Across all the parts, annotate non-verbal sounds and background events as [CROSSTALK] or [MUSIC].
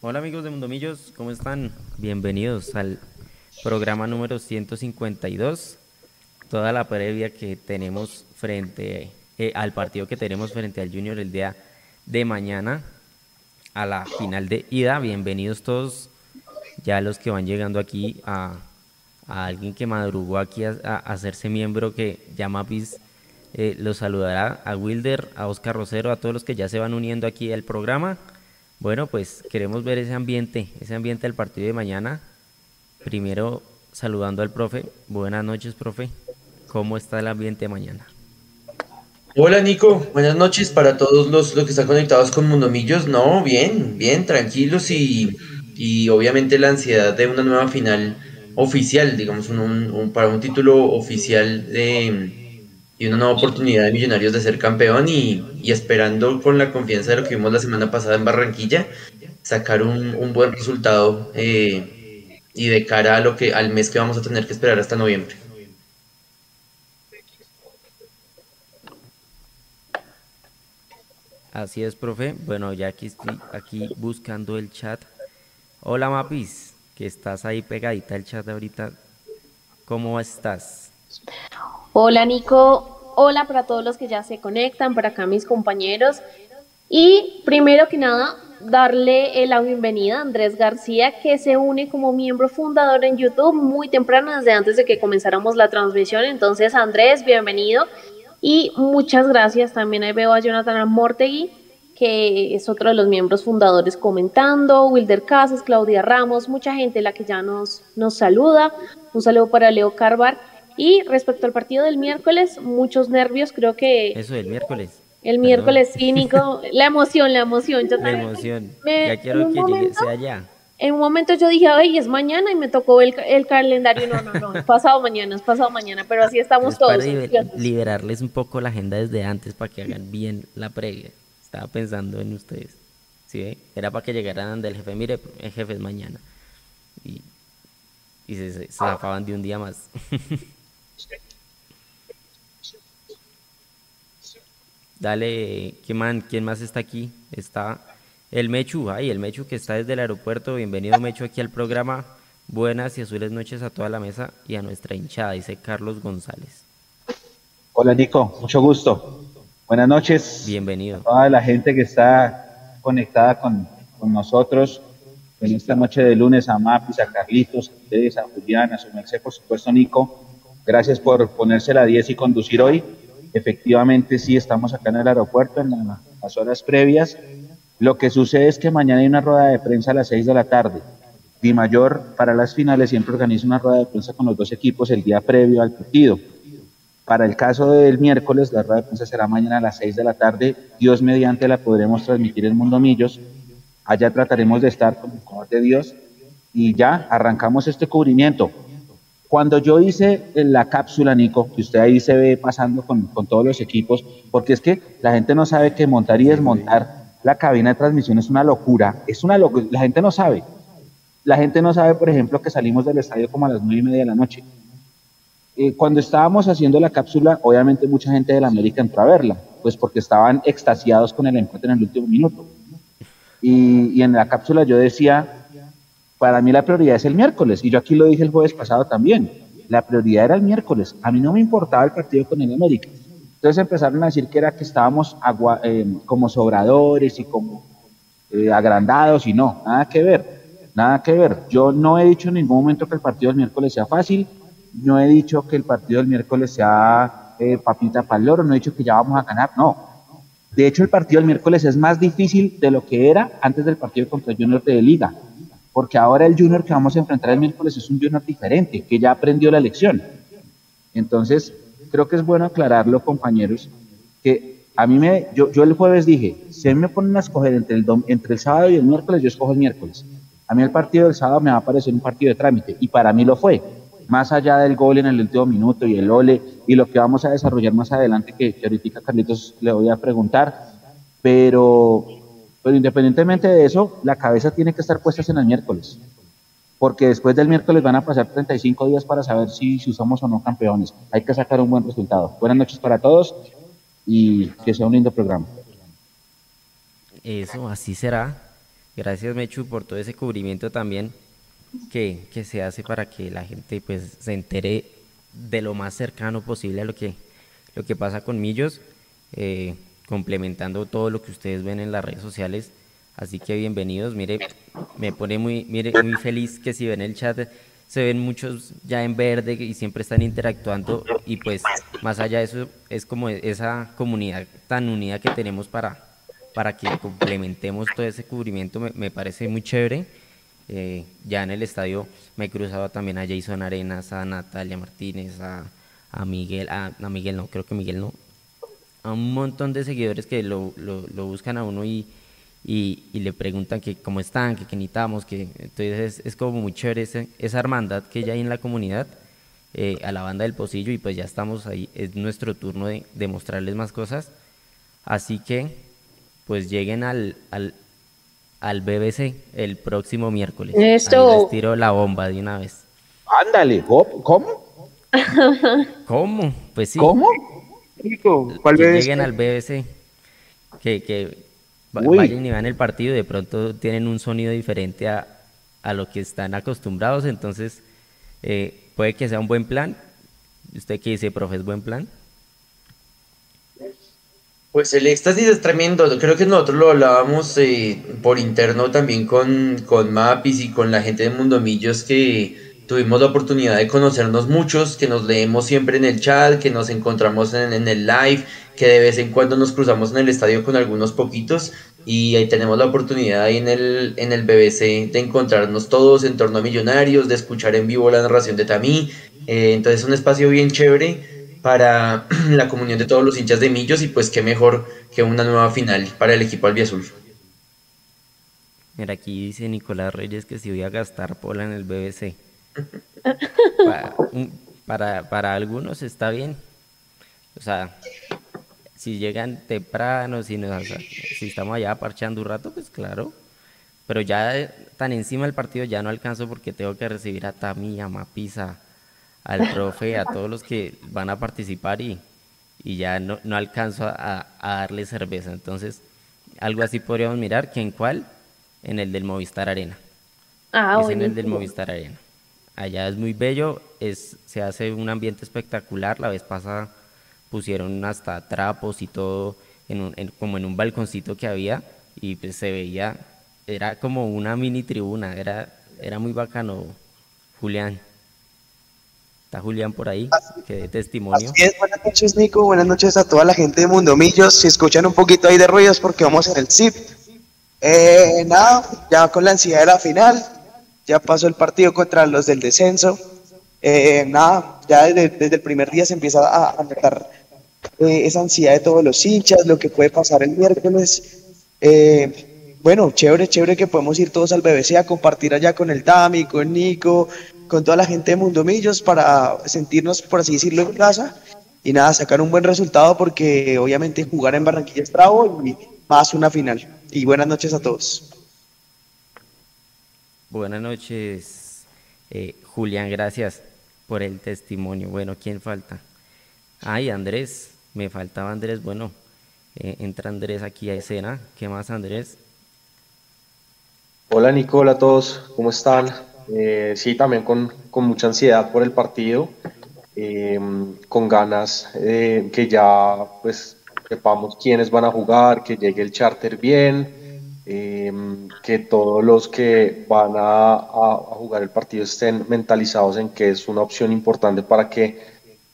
Hola amigos de Mundomillos, ¿cómo están? Bienvenidos al programa número 152. Toda la previa que tenemos frente eh, al partido que tenemos frente al Junior el día de mañana a la final de ida. Bienvenidos todos, ya los que van llegando aquí a, alguien que madrugó aquí a, hacerse miembro que ya Mapis eh, los saludará a Wilder, a Oscar Rosero, a todos los que ya se van uniendo aquí al programa. Bueno, pues queremos ver ese ambiente, ese ambiente del partido de mañana. Primero saludando al profe. Buenas noches, profe. ¿Cómo está el ambiente de mañana? Hola Nico, buenas noches para todos los, que están conectados con Mundomillos. No, bien, bien, tranquilos y, y obviamente la ansiedad de una nueva final oficial, digamos, un, para un título oficial de, y una nueva oportunidad de Millonarios de ser campeón y, esperando con la confianza de lo que vimos la semana pasada en Barranquilla, sacar un, buen resultado eh, y de cara a lo que al mes que vamos a tener que esperar hasta noviembre. Así es, profe. Bueno, ya aquí estoy aquí buscando el chat. Hola, Mapis, que estás ahí pegadita al chat ahorita. ¿Cómo estás? Hola Nico, hola para todos los que ya se conectan, para acá mis compañeros. Y primero que nada, darle la bienvenida a Andrés García, que se une como miembro fundador en YouTube muy temprano, desde antes de que comenzáramos la transmisión. Entonces, Andrés, bienvenido. Y muchas gracias. También ahí veo a Jonathan Mortegui, que es otro de los miembros fundadores comentando, Wilder Casas, Claudia Ramos, mucha gente la que ya nos, nos saluda. Un saludo para Leo Carvar. Y respecto al partido del miércoles, muchos nervios, creo que... Eso del miércoles. El miércoles cínico, [LAUGHS] la emoción, la emoción. Yo la emoción. ya quiero que llegue, sea ya. En un momento yo dije, ay, es mañana y me tocó el, el calendario. No, no, no, es pasado mañana, es pasado mañana, pero así estamos todos. Para liberarles un poco la agenda desde antes para que hagan bien la previa. Estaba pensando en ustedes. ¿Sí? Era para que llegaran del jefe, mire, el jefe es mañana. Y, y se, se, se de un día más. [LAUGHS] Dale, ¿quién, ¿quién más está aquí? Está el Mechu, ay, el Mechu que está desde el aeropuerto. Bienvenido Mechu aquí al programa. Buenas y azules noches a toda la mesa y a nuestra hinchada, dice Carlos González. Hola Nico, mucho gusto. Buenas noches. Bienvenido. A toda la gente que está conectada con, nosotros en esta noche de lunes, a Mapis, a Carlitos, a ustedes, a Julián, a su merced, por supuesto Nico. Gracias por ponerse la 10 y conducir hoy. Efectivamente, sí, estamos acá en el aeropuerto en las horas previas. Lo que sucede es que mañana hay una rueda de prensa a las 6 de la tarde. Di Mayor, para las finales, siempre organiza una rueda de prensa con los dos equipos el día previo al partido. Para el caso del miércoles, la rueda de prensa será mañana a las 6 de la tarde. Dios mediante la podremos transmitir en Mundo Millos. Allá trataremos de estar con el de Dios y ya arrancamos este cubrimiento. Cuando yo hice la cápsula, Nico, que usted ahí se ve pasando con, todos los equipos, porque es que la gente no sabe que montar y desmontar la cabina de transmisión es una locura, es una locura, la gente no sabe. La gente no sabe, por ejemplo, que salimos del estadio como a las nueve y media de la noche. Eh, cuando estábamos haciendo la cápsula, obviamente mucha gente de la América entró a verla, pues porque estaban extasiados con el empate en el último minuto. Y, y en la cápsula yo decía, para mí la prioridad es el miércoles, y yo aquí lo dije el jueves pasado también. La prioridad era el miércoles. A mí no me importaba el partido con el América. Entonces empezaron a decir que era que estábamos eh, como sobradores y como eh, agrandados, y no, nada que ver, nada que ver. Yo no he dicho en ningún momento que el partido del miércoles sea fácil, no he dicho que el partido del miércoles sea eh, papita para el loro, no he dicho que ya vamos a ganar, no. De hecho, el partido del miércoles es más difícil de lo que era antes del partido contra Junior de Liga porque ahora el junior que vamos a enfrentar el miércoles es un junior diferente, que ya aprendió la lección. Entonces, creo que es bueno aclararlo, compañeros, que a mí me, yo, el jueves dije, si me ponen a escoger entre el, entre el sábado y el miércoles, yo escojo el miércoles. A mí el partido del sábado me va a parecer un partido de trámite, y para mí lo fue. Más allá del gol en el último minuto y el ole, y lo que vamos a desarrollar más adelante, que, que ahorita Carlitos le voy a preguntar, pero pero independientemente de eso, la cabeza tiene que estar puesta en el miércoles, porque después del miércoles van a pasar 35 días para saber si, si somos o no campeones. Hay que sacar un buen resultado. Buenas noches para todos y que sea un lindo programa. Eso, así será. Gracias Mechu por todo ese cubrimiento también que, se hace para que la gente pues se entere de lo más cercano posible a lo que, lo que pasa con Millos, eh, complementando todo lo que ustedes ven en las redes sociales. Así que bienvenidos, mire, me pone muy, mire, muy feliz que si ven el chat se ven muchos ya en verde y siempre están interactuando y pues más allá de eso es como esa comunidad tan unida que tenemos para, para que complementemos todo ese cubrimiento, me, parece muy chévere. Eh, ya en el estadio me he cruzado también a Jason Arenas, a Natalia Martínez, a, a Miguel, a, Miguel no, creo que Miguel no, a un montón de seguidores que lo, lo, lo buscan a uno y, y, le preguntan que cómo están, que qué necesitamos, que entonces es, como muy chévere esa hermandad que ya hay en la comunidad eh, a la banda del Pocillo y pues ya estamos ahí, es nuestro turno de, de mostrarles más cosas, así que pues lleguen al, al, al BBC el próximo miércoles. Esto. Ahí les tiro la bomba de una vez. Ándale, ¿cómo? ¿Cómo? Pues sí. ¿Cómo? ¿Cuál que lleguen al BBC, que, que vayan y vean el partido y de pronto tienen un sonido diferente a, a lo que están acostumbrados, entonces eh, puede que sea un buen plan. ¿Usted qué dice, profe, es buen plan? Pues el éxtasis es tremendo. Creo que nosotros lo hablábamos eh, por interno también con, con Mapis y con la gente de Mundomillos que tuvimos la oportunidad de conocernos muchos, que nos leemos siempre en el chat, que nos encontramos en, el live que de vez en cuando nos cruzamos en el estadio con algunos poquitos y ahí tenemos la oportunidad ahí en el, en el BBC de encontrarnos todos en torno a Millonarios, de escuchar en vivo la narración de Tamí. Eh, entonces es un espacio bien chévere para [CLEARS THROAT] la comunión de todos los hinchas de Millos y pues qué mejor que una nueva final para el equipo albiazul. Mira, aquí dice Nicolás Reyes que si voy a gastar pola en el BBC. Para, para algunos está bien. O sea, si llegan temprano, si, si estamos allá parchando un rato, pues claro. Pero ya tan encima del partido ya no alcanzo porque tengo que recibir a Tami, a Mapisa, al profe, a todos los que van a participar y, y ya no, no alcanzo a, a darle cerveza. Entonces, algo así podríamos mirar, que en cuál, en el del Movistar Arena. Ah, es en el del Movistar Arena. Allá es muy bello, es, se hace un ambiente espectacular. La vez pasada pusieron hasta trapos y todo en como en un balconcito que había y pues se veía, era como una mini tribuna, era, era muy bacano, Julián. Está Julián por ahí, que de testimonio. buenas noches Nico, buenas noches a toda la gente de Mundo Millos. Si escuchan un poquito ahí de ruidos porque vamos en el zip. Eh, nada, ya con la ansiedad de la final, ya pasó el partido contra los del descenso. Eh, nada, ya desde, el primer día se empieza a, a notar eh, esa ansiedad de todos los hinchas, lo que puede pasar el miércoles. Eh, bueno, chévere, chévere que podemos ir todos al BBC a compartir allá con el Tami, con Nico, con toda la gente de Mundo Millos para sentirnos, por así decirlo, en casa y nada, sacar un buen resultado porque obviamente jugar en Barranquilla es bravo y más una final. Y buenas noches a todos. Buenas noches, eh, Julián, gracias por el testimonio. Bueno, ¿quién falta? Ay, Andrés, me faltaba Andrés. Bueno, eh, entra Andrés aquí a escena. ¿Qué más, Andrés? Hola, Nicola, a todos. ¿Cómo están? Eh, sí, también con, mucha ansiedad por el partido. Eh, con ganas que ya pues sepamos quiénes van a jugar, que llegue el charter bien, que todos los que van a, a, jugar el partido estén mentalizados en que es una opción importante para que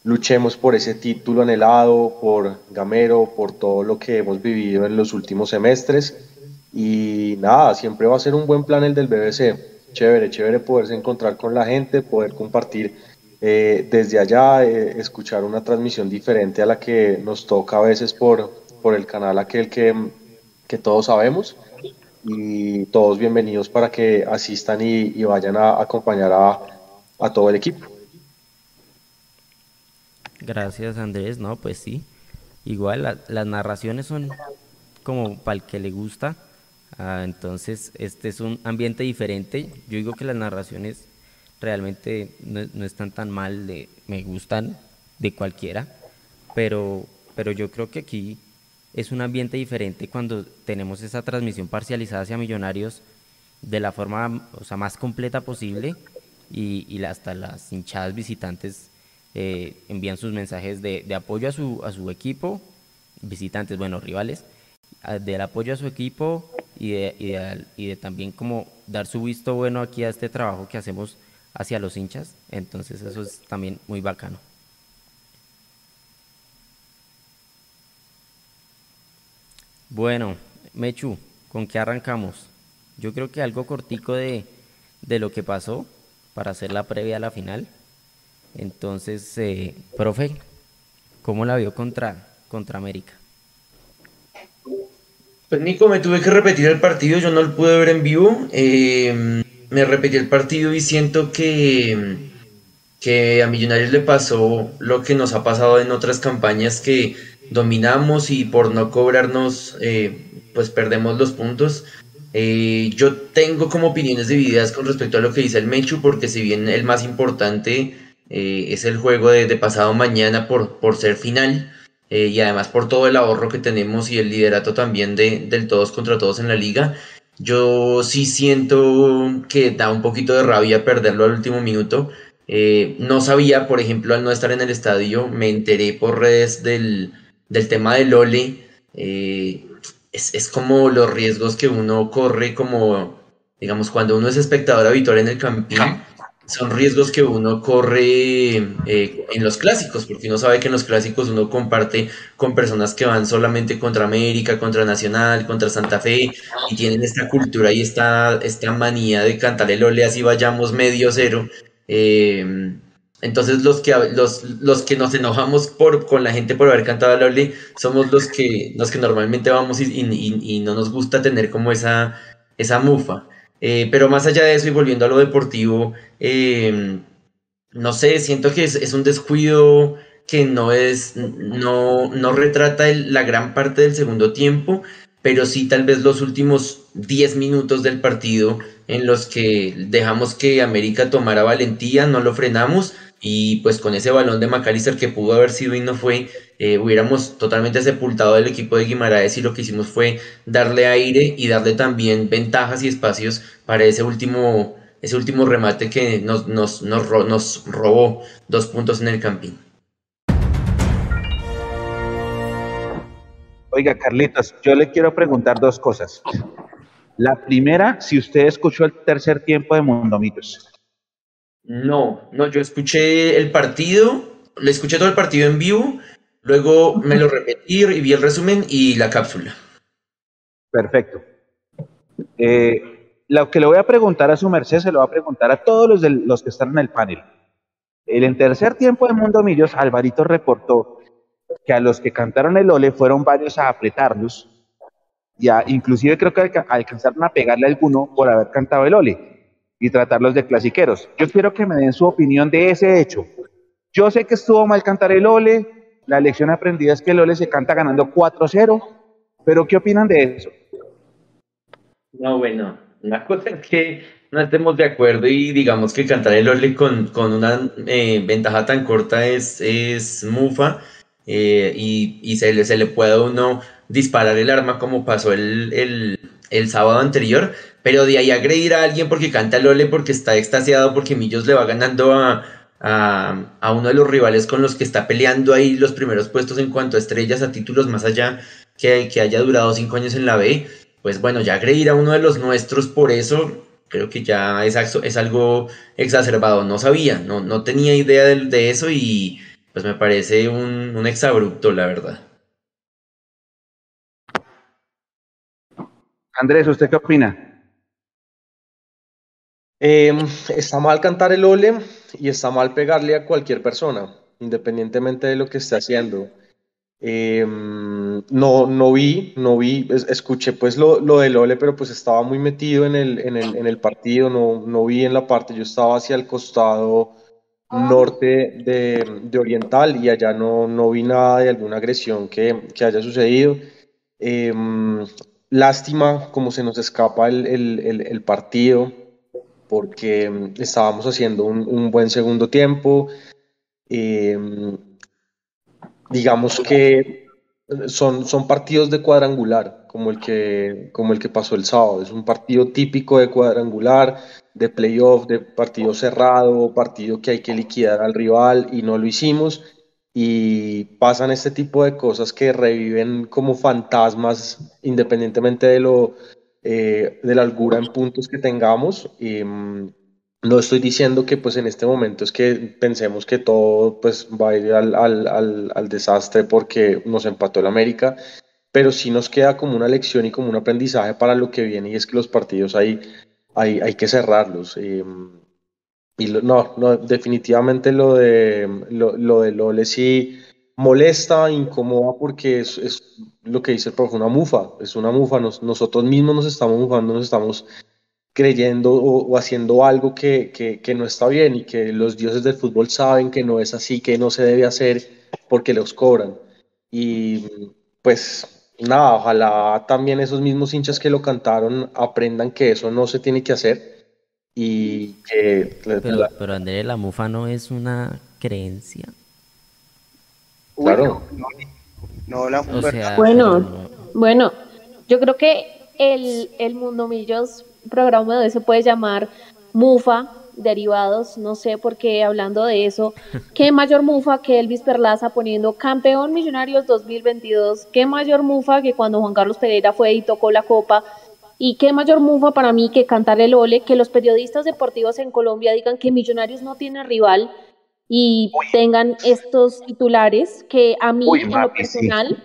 luchemos por ese título anhelado, por Gamero, por todo lo que hemos vivido en los últimos semestres. Y nada, siempre va a ser un buen plan el del BBC. Chévere, chévere poderse encontrar con la gente, poder compartir eh, desde allá, eh, escuchar una transmisión diferente a la que nos toca a veces por, por el canal aquel que, que todos sabemos. Y todos bienvenidos para que asistan y, vayan a acompañar a, a todo el equipo. Gracias Andrés, no, pues sí. Igual las narraciones son como para el que le gusta. Ah, entonces, este es un ambiente diferente. Yo digo que las narraciones realmente no, están tan mal, de, me gustan de cualquiera, pero, pero yo creo que aquí es un ambiente diferente cuando tenemos esa transmisión parcializada hacia Millonarios de la forma o sea, más completa posible y, hasta las hinchadas visitantes eh, envían sus mensajes de, apoyo a su, a su equipo, visitantes, bueno, rivales, del apoyo a su equipo y de, y de, también como dar su visto bueno aquí a este trabajo que hacemos hacia los hinchas. Entonces eso es también muy bacano. Bueno, Mechu, ¿con qué arrancamos? Yo creo que algo cortico de, de lo que pasó para hacer la previa a la final. Entonces, eh, profe, ¿cómo la vio contra, contra América? Pues Nico, me tuve que repetir el partido, yo no lo pude ver en vivo. Eh, me repetí el partido y siento que, que a Millonarios le pasó lo que nos ha pasado en otras campañas que dominamos y por no cobrarnos, eh, pues perdemos los puntos. Eh, yo tengo como opiniones divididas con respecto a lo que dice el Mechu, porque si bien el más importante eh, es el juego de, pasado mañana por, por ser final, y además por todo el ahorro que tenemos y el liderato también de, del todos contra todos en la liga, yo sí siento que da un poquito de rabia perderlo al último minuto. no sabía, por ejemplo, al no estar en el estadio, me enteré por redes del, del tema del Ole, eh, es, como los riesgos que uno corre como, digamos, cuando uno es espectador habitual en el campín, son riesgos que uno corre eh, en los clásicos, porque uno sabe que en los clásicos uno comparte con personas que van solamente contra América, contra Nacional, contra Santa Fe, y tienen esta cultura y esta, esta manía de cantar el ole así vayamos medio cero. Eh, entonces los que, los, los que nos enojamos por, con la gente por haber cantado la Ole somos los que, los que normalmente vamos y, no nos gusta tener como esa, esa mufa. Eh, pero más allá de eso y volviendo a lo deportivo, em, no sé, siento que es, un descuido que no es, no, no retrata la gran parte del segundo tiempo, pero sí tal vez los últimos 10 minutos del partido en los que dejamos que América tomara valentía, no lo frenamos y pues con ese balón de McAllister que pudo haber sido y no fue, eh, hubiéramos totalmente sepultado el equipo de Guimaraes y lo que hicimos fue darle aire y darle también ventajas y espacios para ese último, ese último remate que nos, nos, nos, nos robó dos puntos en el campín. Oiga, Carlitos, yo le quiero preguntar dos cosas. La primera, si usted escuchó el tercer tiempo de Mundomitos. No, no, yo escuché el partido, le escuché todo el partido en vivo, luego me lo repetí y vi el resumen y la cápsula. Perfecto. Eh, lo que le voy a preguntar a su merced se lo va a preguntar a todos los, de, los que están en el panel. En tercer tiempo de Mundo Millos, Alvarito reportó que a los que cantaron el ole fueron varios a apretarlos, ya inclusive creo que alcanzaron a pegarle a alguno por haber cantado el ole y tratarlos de clasiqueros. Yo quiero que me den su opinión de ese hecho. Yo sé que estuvo mal cantar el Ole, la lección aprendida es que el Ole se canta ganando 4-0, pero ¿qué opinan de eso? No, bueno, una cosa es que no estemos de acuerdo y digamos que cantar el Ole con, con una eh, ventaja tan corta es, es mufa eh, y, y se, le, se le puede a uno disparar el arma como pasó el, el, el sábado anterior, pero de ahí agredir a alguien porque canta Lole, porque está extasiado, porque Millos le va ganando a, a, uno de los rivales con los que está peleando ahí los primeros puestos en cuanto a estrellas, a títulos más allá que, que haya durado cinco años en la B, pues bueno, ya agredir a uno de los nuestros por eso, creo que ya es, algo exacerbado. No sabía, no, no tenía idea de, de eso y pues me parece un, un exabrupto, la verdad. Andrés, ¿usted qué opina? Em, está mal cantar el ole y está mal pegarle a cualquier persona, independientemente de lo que esté haciendo. Em, no, no vi, no vi, escuché pues lo, lo, del ole, pero pues estaba muy metido en el, en el, en el partido, no, no, vi en la parte, yo estaba hacia el costado norte de, de Oriental y allá no, no, vi nada de alguna agresión que, que haya sucedido. Em, lástima como se nos escapa el, el, el partido porque mm, estábamos haciendo un, buen segundo tiempo. Em, digamos que son, son partidos de cuadrangular, como el, que, como el que pasó el sábado. Es un partido típico de cuadrangular, de playoff, de partido cerrado, partido que hay que liquidar al rival y no lo hicimos. Y pasan este tipo de cosas que reviven como fantasmas, independientemente de, lo, eh, de la holgura en puntos que tengamos. Mm, no estoy diciendo que pues en este momento es que pensemos que todo pues va a ir al, al, al, desastre porque nos empató el América, pero sí nos queda como una lección y como un aprendizaje para lo que viene y es que los partidos hay, hay, hay que cerrarlos. Y no, no, definitivamente lo de lo, lo de Lole sí molesta, incomoda porque es, es, lo que dice el profe, una mufa, es una mufa, nosotros mismos nos estamos mufando, nos estamos creyendo o, haciendo algo que, que, no está bien y que los dioses del fútbol saben que no es así, que no se debe hacer porque los cobran. Y pues nada, ojalá también esos mismos hinchas que lo cantaron aprendan que eso no se tiene que hacer y que... Pero, pero André, la mufa no es una creencia. Claro. No, la bueno, bueno, yo creo que el, el Mundo Millos programa de se puede llamar Mufa, derivados, no sé por qué hablando de eso, qué mayor mufa que Elvis Perlaza poniendo campeón Millonarios 2022, qué mayor mufa que cuando Juan Carlos Pereira fue y tocó la copa, y qué mayor mufa para mí que cantar el ole, que los periodistas deportivos en Colombia digan que Millonarios no tiene rival y tengan estos titulares que a mí en lo personal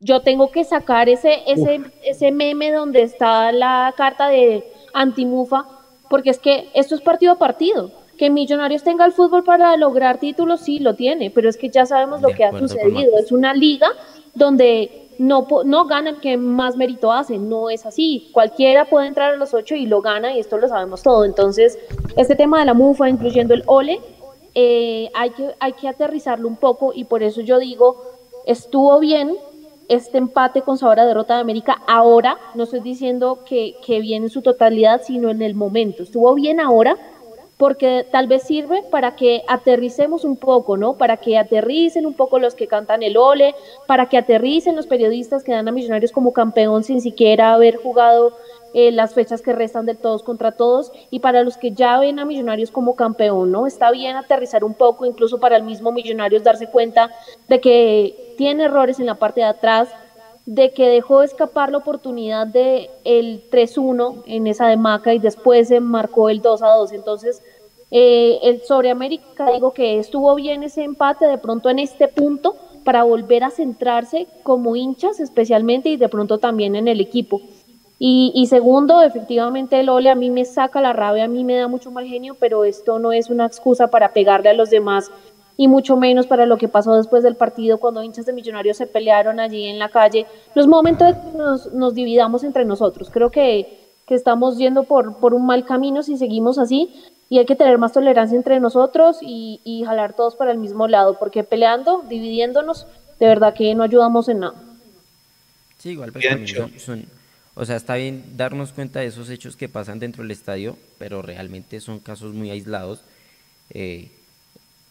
yo tengo que sacar ese, ese, ese meme donde está la carta de antimufa, porque es que esto es partido a partido. Que Millonarios tenga el fútbol para lograr títulos, sí lo tiene, pero es que ya sabemos lo que ha sucedido. Es una liga donde no, no gana el que más mérito hace, no es así. Cualquiera puede entrar a los ocho y lo gana y esto lo sabemos todo. Entonces, este tema de la mufa, incluyendo el ole, eh, hay, que, hay que aterrizarlo un poco y por eso yo digo, estuvo bien este empate con sabor a derrota de América ahora, no estoy diciendo que, que viene en su totalidad, sino en el momento. Estuvo bien ahora porque tal vez sirve para que aterricemos un poco, ¿no? Para que aterricen un poco los que cantan el ole, para que aterricen los periodistas que dan a Millonarios como campeón sin siquiera haber jugado eh, las fechas que restan de todos contra todos y para los que ya ven a Millonarios como campeón, ¿no? Está bien aterrizar un poco, incluso para el mismo Millonarios darse cuenta de que tiene errores en la parte de atrás, de que dejó escapar la oportunidad de el 3-1 en esa de Maca y después se marcó el 2-2. Entonces, eh, el sobre América digo que estuvo bien ese empate de pronto en este punto para volver a centrarse como hinchas especialmente y de pronto también en el equipo. Y, segundo, efectivamente el ole a mí me saca la rabia, a mí me da mucho mal genio, pero esto no es una excusa para pegarle a los demás y mucho menos para lo que pasó después del partido cuando hinchas de millonarios se pelearon allí en la calle. Los momentos de que nos, nos dividamos entre nosotros. Creo que, que estamos yendo por, por un mal camino si seguimos así y hay que tener más tolerancia entre nosotros y, y jalar todos para el mismo lado, porque peleando, dividiéndonos, de verdad que no ayudamos en nada. Sí, igual pues, o sea, está bien darnos cuenta de esos hechos que pasan dentro del estadio, pero realmente son casos muy aislados. Eh,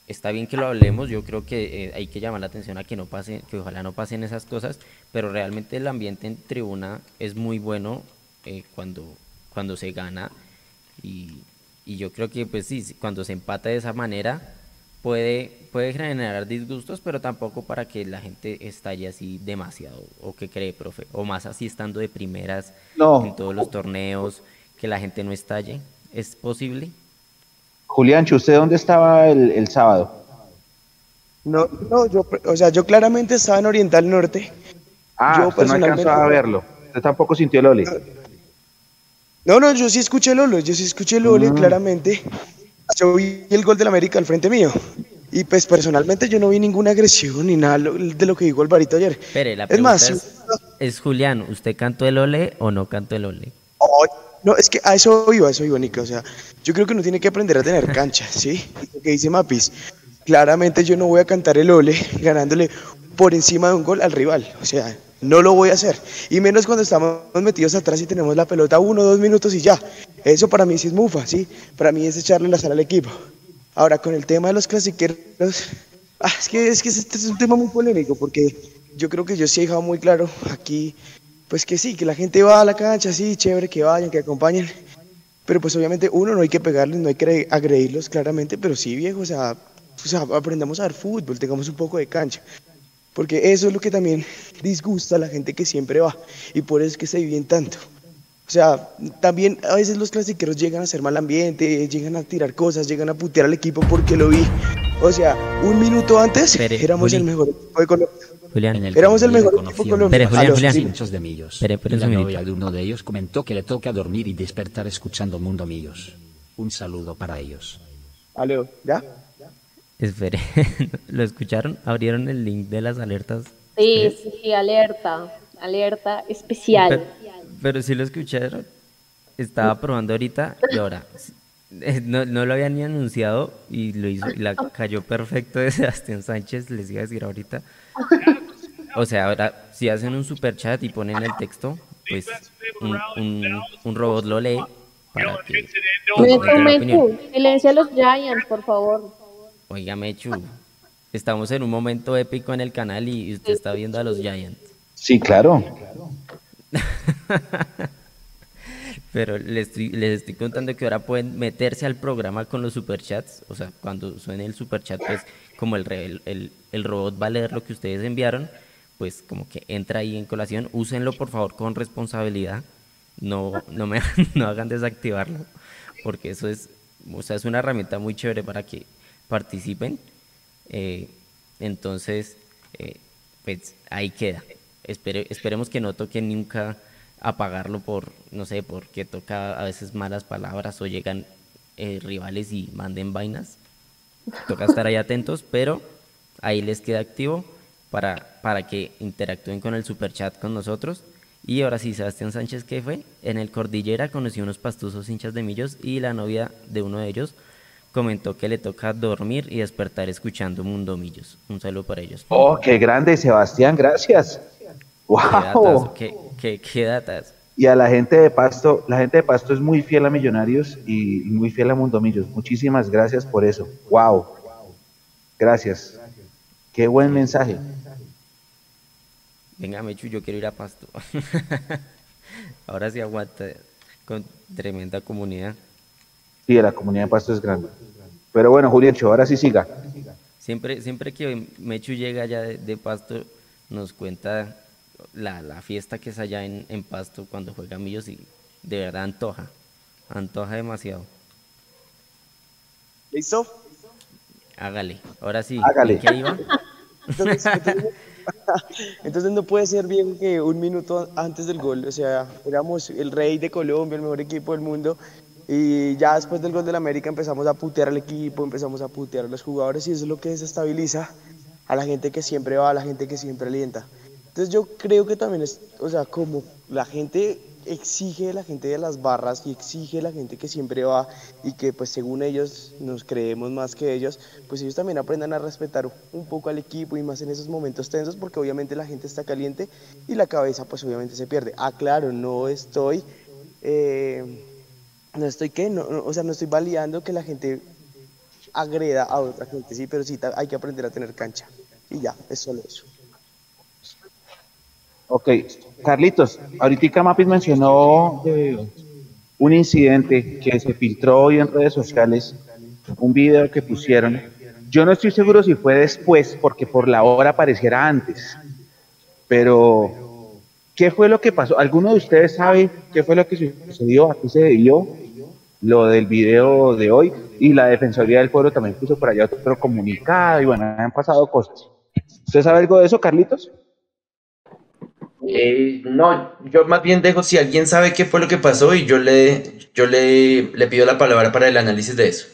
está bien que lo hablemos, yo creo que eh, hay que llamar la atención a que no pase, que ojalá no pasen esas cosas, pero realmente el ambiente en tribuna es muy bueno eh, cuando, cuando se gana y, y, yo creo que pues sí, cuando se empata de esa manera, puede, puede generar disgustos, pero tampoco para que la gente estalle así demasiado, o que cree, profe, o más así estando de primeras en todos los torneos, que la gente no estalle. ¿Es posible? Julián, ¿usted dónde estaba el, sábado? No, no, yo, o sea, yo claramente estaba en Oriental Norte. Ah, yo no alcanzó a verlo. Usted tampoco sintió el Oli. No, no, yo sí escuché el Oli, yo sí escuché el Oli, mm. claramente yo vi el gol del América al frente mío. Y pues personalmente yo no vi ninguna agresión ni nada de lo que dijo Alvarito ayer. Espere, la es más, es, Julián, ¿usted cantó el ole o no cantó el ole? no, es que a eso iba, a eso iba, Nico. O sea, yo creo que uno tiene que aprender a tener cancha, ¿sí? Lo que dice Mapis. Claramente yo no voy a cantar el ole ganándole por encima de un gol al rival. O sea, no lo voy a hacer. Y menos cuando estamos metidos atrás y tenemos la pelota uno dos minutos y ya. Eso para mí sí es mufa, ¿sí? Para mí es echarle la sal al equipo. Ahora, con el tema de los clasiqueros, [LAUGHS] ah, es que, es que este es un tema muy polémico porque yo creo que yo sí he dejado muy claro aquí, pues que sí, que la gente va a la cancha, sí, chévere, que vayan, que acompañen. Pero pues obviamente uno no hay que pegarles, no hay que agredirlos claramente, pero sí viejo, o sea, o sea, aprendamos a ver fútbol, tengamos un poco de cancha. Porque eso es lo que también disgusta a la gente que siempre va y por eso es que se viven tanto. O sea, también a veces los clasiqueros llegan a ser mal ambiente, llegan a tirar cosas, llegan a putear al equipo porque lo vi. O sea, un minuto antes éramos el mejor equipo de Colombia. Julián, éramos el mejor equipo de Colombia. Julián, Julián. Muchos de Millos. la novia de uno de ellos comentó que le toca dormir y despertar escuchando Mundo Millos. Un saludo para ellos. Aló, ¿ya? Espere, [LAUGHS] ¿lo escucharon? ¿Abrieron el link de las alertas? Sí, sí, alerta, alerta especial. Pero, si lo escucharon, estaba probando ahorita y ahora eh, no, lo habían ni anunciado y lo hizo, y la cayó perfecto de [LAUGHS] Sebastián Sánchez, les iba a decir ahorita. O sea, ahora si hacen un super chat y ponen el texto, pues un, robot lo lee para que... Silencia a los Giants, por favor. Oiga, Mechu, estamos en un momento épico en el canal y usted está viendo a los Giants. Sí, claro. [LAUGHS] [LAUGHS] Pero les estoy, les estoy contando que ahora pueden meterse al programa con los superchats. O sea, cuando suene el superchat, pues como el, el, el, robot va a leer lo que ustedes enviaron, pues como que entra ahí en colación. Úsenlo por favor con responsabilidad. No, no, me, [LAUGHS] no hagan desactivarlo, porque eso es, o sea, es una herramienta muy chévere para que participen. Eh, entonces, eh, pues ahí queda. esperemos que no toquen nunca apagarlo por, no sé, porque toca a veces malas palabras o llegan eh, rivales y manden vainas. Toca estar ahí atentos, [LAUGHS] pero ahí les queda activo para, para que interactúen con el super chat con nosotros. Y ahora sí, Sebastián Sánchez, ¿qué fue? En el Cordillera conocí unos pastusos hinchas de millos y la novia de uno de ellos comentó que le toca dormir y despertar escuchando Mundo Millos. Un saludo para ellos. Oh, qué grande, Sebastián, gracias. Wow. ¿Qué, qué, datas? Y a la gente de Pasto, la gente de Pasto es muy fiel a Millonarios y muy fiel a Mundo Millos. Muchísimas gracias por eso. Wow. Gracias. Qué buen mensaje. Venga, Mechu, yo quiero ir a Pasto. [LAUGHS] Ahora sí aguanta con tremenda comunidad. Sí, la comunidad de Pasto es grande. Pero bueno, Julián, ahora sí siga. Siempre, siempre que Mechu llega allá de, Pasto, nos cuenta la, fiesta que es allá en, Pasto cuando juega Millos y de verdad antoja, antoja demasiado. ¿Listo? Hágale, ahora sí. Hágale. ¿Qué iba? [LAUGHS] [LAUGHS] Entonces, no puede ser bien que un minuto antes del gol, o sea, éramos el rey de Colombia, el mejor equipo del mundo, y ya después del gol del América empezamos a putear al equipo, empezamos a putear a los jugadores y eso es lo que desestabiliza a la gente que siempre va, a la gente que siempre alienta. Entonces yo creo que también es, o sea, como la gente exige la gente de las barras y exige la gente que siempre va y que pues según ellos nos creemos más que ellos, pues ellos también aprendan a respetar un poco al equipo y más en esos momentos tensos porque obviamente la gente está caliente y la cabeza pues obviamente se pierde. Ah, claro, no estoy... Eh, no estoy que, no, o sea, no estoy validando que la gente agreda a otra gente, sí, pero sí hay que aprender a tener cancha. Y ya, es solo eso. Ok, Carlitos, ahorita Mapis mencionó un incidente que se filtró hoy en redes sociales, un video que pusieron. Yo no estoy seguro si fue después, porque por la hora pareciera antes, pero ¿qué fue lo que pasó? ¿Alguno de ustedes sabe qué fue lo que sucedió? ¿A qué se debió? lo del video de hoy y la Defensoría del Pueblo también puso por allá otro comunicado y bueno, han pasado cosas. ¿Usted sabe algo de eso, Carlitos? Eh, no, yo más bien dejo si alguien sabe qué fue lo que pasó y yo le, yo le, le pido la palabra para el análisis de eso.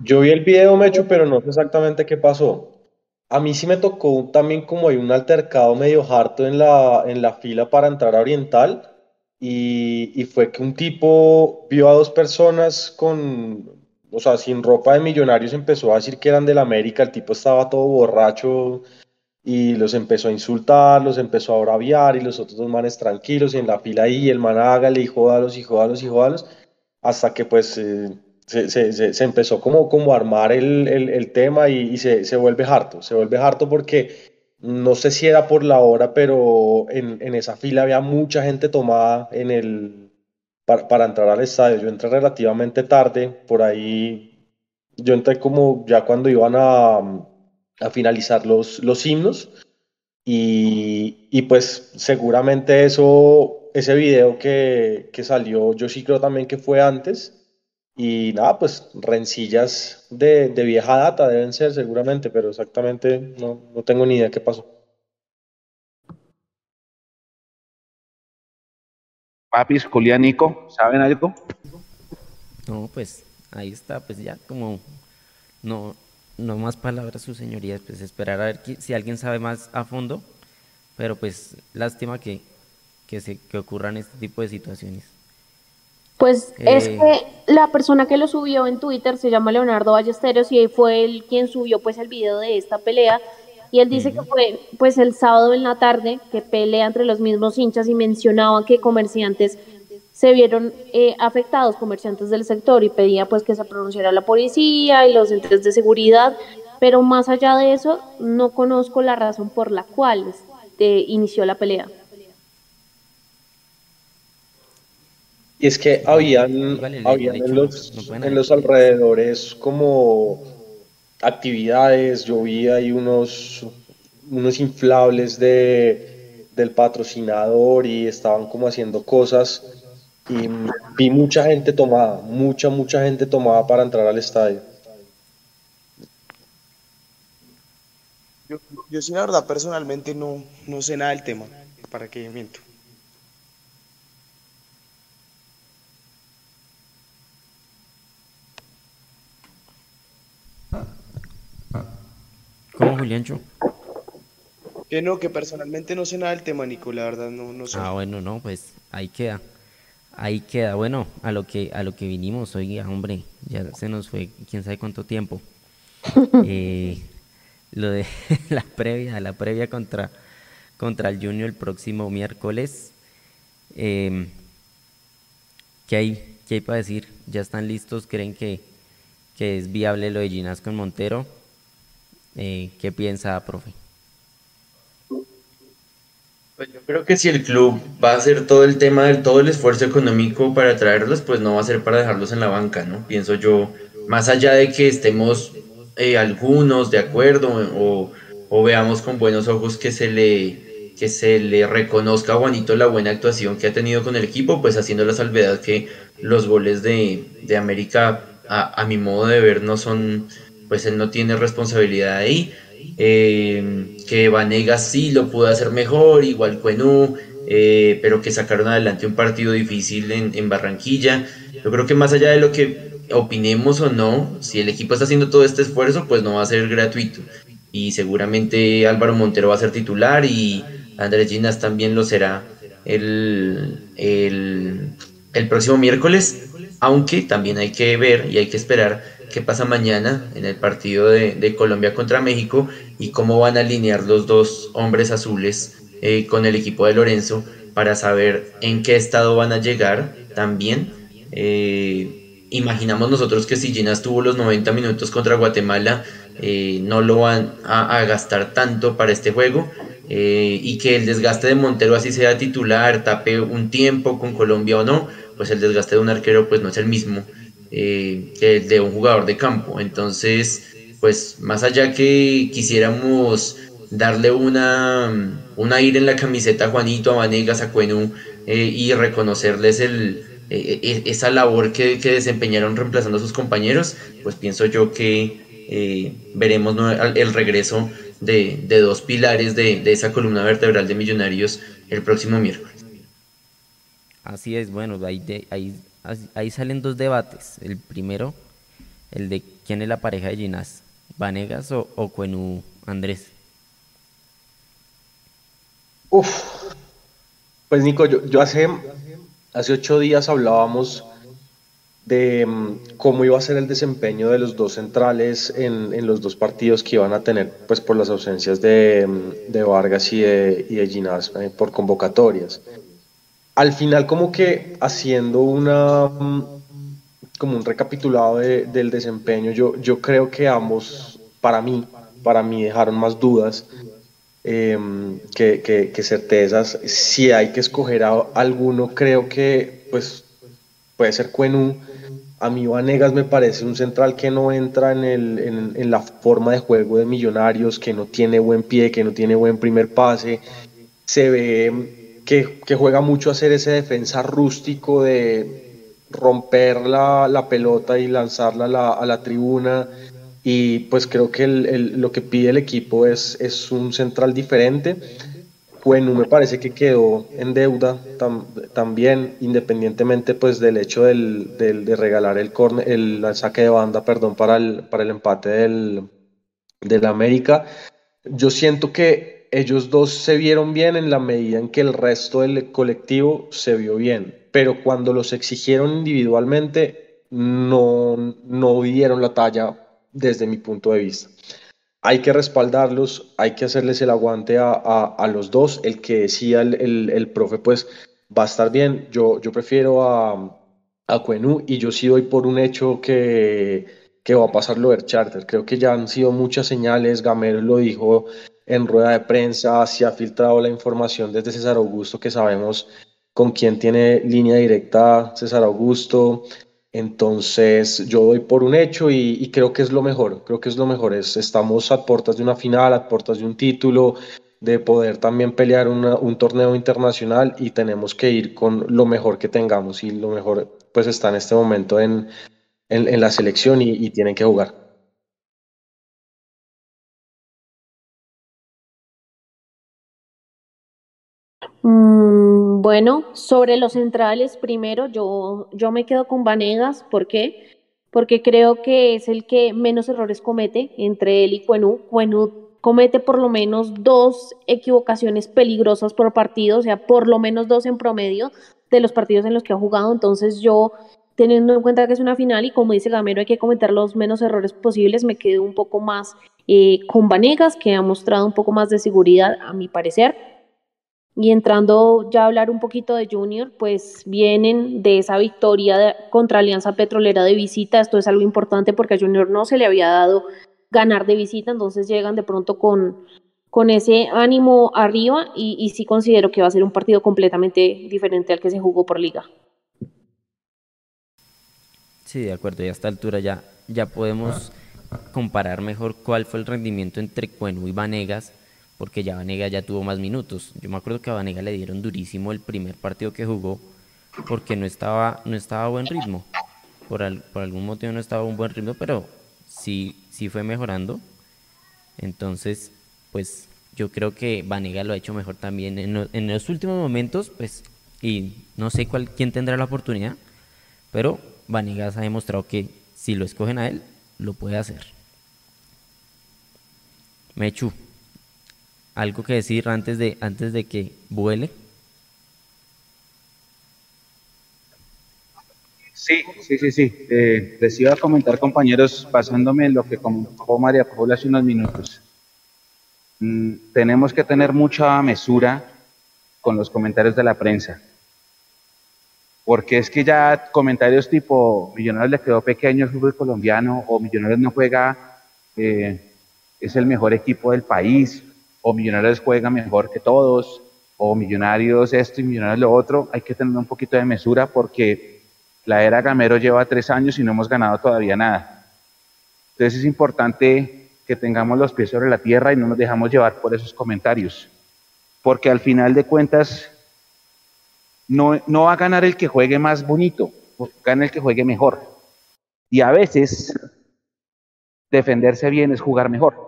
Yo vi el video, Mecho, pero no sé exactamente qué pasó. A mí sí me tocó también como hay un altercado medio harto en la, en la fila para entrar a Oriental y, fue que un tipo vio a dos personas con, o sea, sin ropa de millonarios, empezó a decir que eran del América, el tipo estaba todo borracho y los empezó a insultar, los empezó a braviar y los otros dos manes tranquilos y en la fila ahí el man hágale y jódalos y jódalos y jódalos, hasta que pues eh, se, empezó como, como a armar el, tema y, se, vuelve harto, se vuelve harto porque no sé si era por la hora, pero en, esa fila había mucha gente tomada en el, para, entrar al estadio. Yo entré relativamente tarde, por ahí yo entré como ya cuando iban a, finalizar los, los himnos y, y pues seguramente eso, ese video que, que salió, yo sí creo también que fue antes y nada, pues rencillas de, vieja data deben ser seguramente, pero exactamente no, no tengo ni idea qué pasó. Papis, Julián, Nico, ¿saben algo? No, pues ahí está, pues ya como no, no más palabras, sus señorías, pues esperar a ver si alguien sabe más a fondo, pero pues lástima que, que, se, que ocurran este tipo de situaciones. Pues es eh. que la persona que lo subió en Twitter se llama Leonardo Ballesteros y fue él quien subió pues el video de esta pelea y él dice que fue pues el sábado en la tarde que pelea entre los mismos hinchas y mencionaba que comerciantes se vieron eh, afectados, comerciantes del sector y pedía pues que se pronunciara la policía y los entes de seguridad, pero más allá de eso no conozco la razón por la cual este, inició la pelea. Y es que habían, en, los, alrededores como actividades, llovía y unos, unos inflables de, del patrocinador y estaban como haciendo cosas y vi mucha gente tomada, mucha, mucha gente tomada para entrar al estadio. Yo, yo sí, la verdad, personalmente no, no sé nada del tema, para qué miento. ¿Cómo, Juliancho? Que no, que personalmente no sé nada del tema, Nico, la verdad no, no sé. Ah, bueno, no, pues ahí queda. Ahí queda. Bueno, a lo que a lo que vinimos, hoy, hombre, ya se nos fue quién sabe cuánto tiempo. [LAUGHS] Eh, lo de [LAUGHS] la previa, la previa contra, contra el Junior el próximo miércoles. Em, ¿qué, hay, ¿Qué hay para decir? ¿Ya están listos? ¿Creen que, que es viable lo de Ginás con Montero? Eh, ¿Qué piensa, profe? Pues yo creo que si el club va a hacer todo el tema del todo el esfuerzo económico para traerlos, pues no va a ser para dejarlos en la banca, ¿no? Pienso yo, más allá de que estemos eh, algunos de acuerdo o, o, veamos con buenos ojos que se le que se le reconozca a Juanito la buena actuación que ha tenido con el equipo, pues haciendo la salvedad que los goles de, de América, a, a mi modo de ver, no son pues él no tiene responsabilidad ahí. Eh, que Vanegas sí lo pudo hacer mejor, igual Cuenú, eh, pero que sacaron adelante un partido difícil en, Barranquilla. Yo creo que más allá de lo que opinemos o no, si el equipo está haciendo todo este esfuerzo, pues no va a ser gratuito. Y seguramente Álvaro Montero va a ser titular y Andrés Ginas también lo será el, el, el próximo miércoles, aunque también hay que ver y hay que esperar qué pasa mañana en el partido de, Colombia contra México y cómo van a alinear los dos hombres azules eh, con el equipo de Lorenzo para saber en qué estado van a llegar también. Eh, imaginamos nosotros que si Ginas tuvo los 90 minutos contra Guatemala, eh, no lo van a, gastar tanto para este juego. y que el desgaste de Montero así sea titular, tape un tiempo con Colombia o no, pues el desgaste de un arquero pues no es el mismo eh, de un jugador de campo. Entonces, pues más allá que quisiéramos darle una, un aire en la camiseta a Juanito, a Vanegas, a Cuenú eh, y reconocerles el, eh, e, esa labor que, desempeñaron reemplazando a sus compañeros, pues pienso yo que veremos el regreso de, dos pilares de, esa columna vertebral de Millonarios el próximo miércoles. Así es, bueno, ahí, ahí ahí salen dos debates. El primero, el de quién es la pareja de Ginás, Vanegas o, o Cuenú Andrés. Uf, pues Nico, yo, hace, hace ocho días hablábamos de mm, cómo iba a ser el desempeño de los dos centrales en, los dos partidos que iban a tener, pues por las ausencias de, mm, Vargas y de, y Ginás eh, por convocatorias al final como que haciendo una como un recapitulado del desempeño, yo, yo creo que ambos, para mí, para mí dejaron más dudas em, que, certezas. Si hay que escoger a alguno, creo que pues puede ser Cuenú. A mí Vanegas me parece un central que no entra en, el, en, la forma de juego de Millonarios, que no tiene buen pie, que no tiene buen primer pase. Se ve que, juega mucho a hacer ese defensa rústico de romper la, la pelota y lanzarla a la, tribuna. Y pues creo que el, el, lo que pide el equipo es, es un central diferente. Bueno, me parece que quedó en deuda también, independientemente pues del hecho del, de regalar el, el, saque de banda perdón, para, el, para el empate del, del América. Yo siento que ellos dos se vieron bien en la medida en que el resto del colectivo se vio bien pero cuando los exigieron individualmente no, no dieron la talla desde mi punto de vista. Hay que respaldarlos, hay que hacerles el aguante a, a, los dos. El que decía el, el, el, profe, pues va a estar bien. Yo, yo prefiero a, a Cuenú y yo sí doy por un hecho que, que va a pasar lo del charter. Creo que ya han sido muchas señales. Gamero lo dijo en rueda de prensa, se ha filtrado la información desde César Augusto que sabemos con quien tiene línea directa César Augusto. Entonces yo doy por un hecho y, creo que es lo mejor, creo que es lo mejor. Es, estamos a puertas de una final, a puertas de un título, de poder también pelear un torneo internacional y tenemos que ir con lo mejor que tengamos y lo mejor pues está en este momento en, en, la selección y tienen que jugar. Mm, bueno, sobre los centrales, primero yo, yo me quedo con Vanegas. ¿Por qué? Porque creo que es el que menos errores comete entre él y Cuenú. Cuenú comete por lo menos dos equivocaciones peligrosas por partido, o sea, por lo menos dos en promedio de los partidos en los que ha jugado. Entonces yo, teniendo en cuenta que es una final y como dice Gamero, hay que cometer los menos errores posibles, me quedo un poco más eh, con Vanegas, que ha mostrado un poco más de seguridad, a mi parecer. Y entrando ya a hablar un poquito de Junior, pues vienen de esa victoria contra Alianza Petrolera de visita. Esto es algo importante porque a Junior no se le había dado ganar de visita, entonces llegan de pronto con, con ese ánimo arriba y, y sí considero que va a ser un partido completamente diferente al que se jugó por liga. Sí, de acuerdo, y a esta altura ya, ya podemos comparar mejor cuál fue el rendimiento entre Cuenú y Vanegas porque ya Vanega ya tuvo más minutos. Yo me acuerdo que a Vanega le dieron durísimo el primer partido que jugó porque no estaba, no estaba a buen ritmo. Por, por algún motivo no estaba a un buen ritmo, pero sí, sí fue mejorando. Entonces, pues yo creo que Vanega lo ha hecho mejor también en, en los últimos momentos, pues, y no sé cuál, quién tendrá la oportunidad, pero Vanegas ha demostrado que si lo escogen a él, lo puede hacer. Mechu, algo que decir antes de, antes de que vuele. Sí, sí, sí, sí. Eh, les iba a comentar, compañeros, pasándome en lo que comentó María Paula hace unos minutos. Mm, tenemos que tener mucha mesura con los comentarios de la prensa. Porque es que ya comentarios tipo Millonarios le quedó pequeño el fútbol colombiano o Millonarios no juega, eh, es el mejor equipo del país o Millonarios juega mejor que todos, o Millonarios esto y Millonarios lo otro, hay que tener un poquito de mesura porque la era Gamero lleva tres años y no hemos ganado todavía nada. Entonces es importante que tengamos los pies sobre la tierra y no nos dejamos llevar por esos comentarios, porque al final de cuentas no, no va a ganar el que juegue más bonito, gana el que juegue mejor. Y a veces defenderse bien es jugar mejor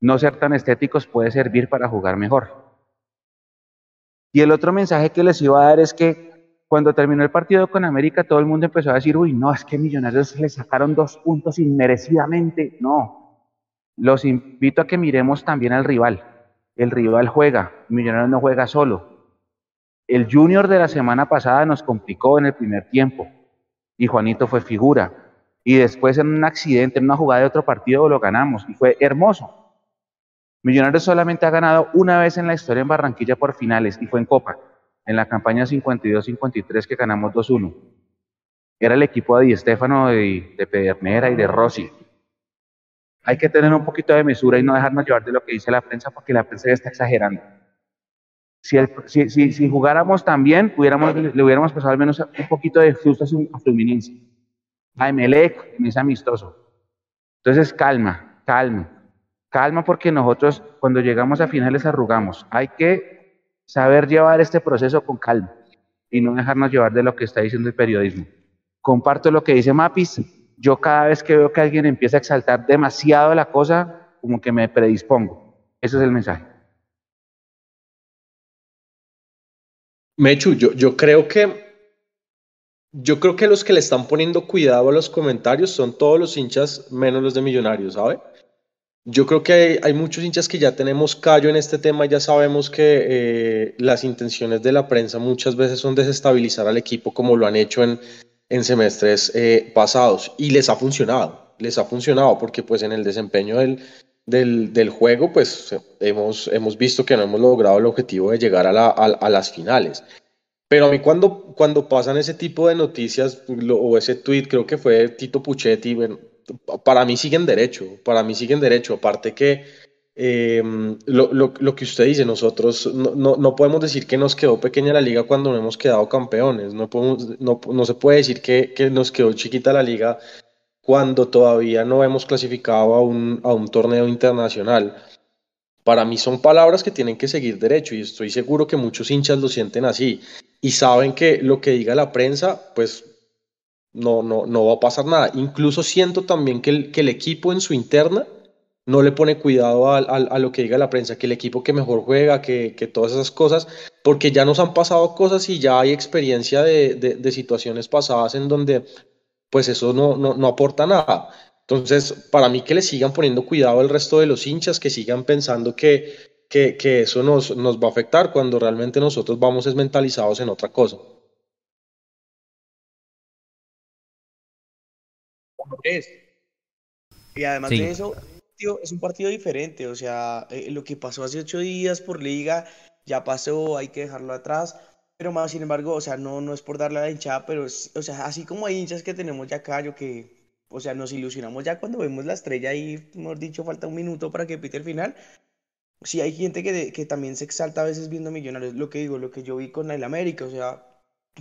no ser tan estéticos puede servir para jugar mejor. Y el otro mensaje que les iba a dar es que cuando terminó el partido con América, todo el mundo empezó a decir, uy, no, es que Millonarios le sacaron dos puntos inmerecidamente. No, los invito a que miremos también al rival. El rival juega, Millonarios no juega solo. El Junior de la semana pasada nos complicó en el primer tiempo y Juanito fue figura. Y después en un accidente, en una jugada de otro partido, lo ganamos y fue hermoso. Millonarios solamente ha ganado una vez en la historia en Barranquilla por finales y fue en Copa, en la campaña 52-53 que ganamos 2-1. era el equipo de Di Stefano, de, de Pedernera y de Rossi. Hay que tener un poquito de mesura y no dejarnos llevar de lo que dice la prensa, porque la prensa ya está exagerando. Si, jugáramos también, pudiéramos, le hubiéramos pasado al menos un poquito de susto a Fluminense, a Emelec, ese amistoso. Entonces, calma, calma, calma, porque nosotros cuando llegamos a finales arrugamos. Hay que saber llevar este proceso con calma y no dejarnos llevar de lo que está diciendo el periodismo. Comparto lo que dice Mapis. Yo cada vez que veo que alguien empieza a exaltar demasiado la cosa, como que me predispongo. Ese es el mensaje. Mechu, yo, yo creo que yo creo que los que le están poniendo cuidado a los comentarios son todos los hinchas menos los de Millonarios, ¿sabe? Yo creo que hay, muchos hinchas que ya tenemos callo en este tema, ya sabemos que eh, las intenciones de la prensa muchas veces son desestabilizar al equipo como lo han hecho en, en semestres eh, pasados y les ha funcionado, les ha funcionado porque pues en el desempeño del, del, del, juego pues hemos, hemos visto que no hemos logrado el objetivo de llegar a, la, a, las finales. Pero a mí cuando, cuando pasan ese tipo de noticias o ese tweet, creo que fue Tito Puchetti, para mí siguen derecho, para mí siguen derecho, aparte que eh, lo, lo, lo, que usted dice, nosotros no, no, no, podemos decir que nos quedó pequeña la liga cuando no hemos quedado campeones, no, podemos, no, no se puede decir que, que, nos quedó chiquita la liga cuando todavía no hemos clasificado a un, a un torneo internacional. Para mí son palabras que tienen que seguir derecho y estoy seguro que muchos hinchas lo sienten así y saben que lo que diga la prensa, pues no, no, no va a pasar nada. Incluso siento también que el, equipo en su interna no le pone cuidado a, lo que diga la prensa, que el equipo que mejor juega, que, todas esas cosas, porque ya nos han pasado cosas y ya hay experiencia de, situaciones pasadas en donde pues eso no, aporta nada. Entonces, para mí que le sigan poniendo cuidado el resto de los hinchas, que sigan pensando que, que, eso nos, nos va a afectar cuando realmente nosotros vamos es mentalizados en otra cosa. Y además de eso, es un partido diferente, o sea, eh, lo que pasó hace ocho días por liga ya pasó, hay que dejarlo atrás, pero más sin embargo, o sea, no, no es por darle a la hinchada, pero, o sea, así como hay hinchas que tenemos ya acá, yo que, o sea, nos ilusionamos ya cuando vemos la estrella y, hemos dicho, falta un minuto para que pite el final. Sí, hay gente que, que también se exalta a veces viendo Millonarios, lo que digo, lo que yo vi con el América, o sea,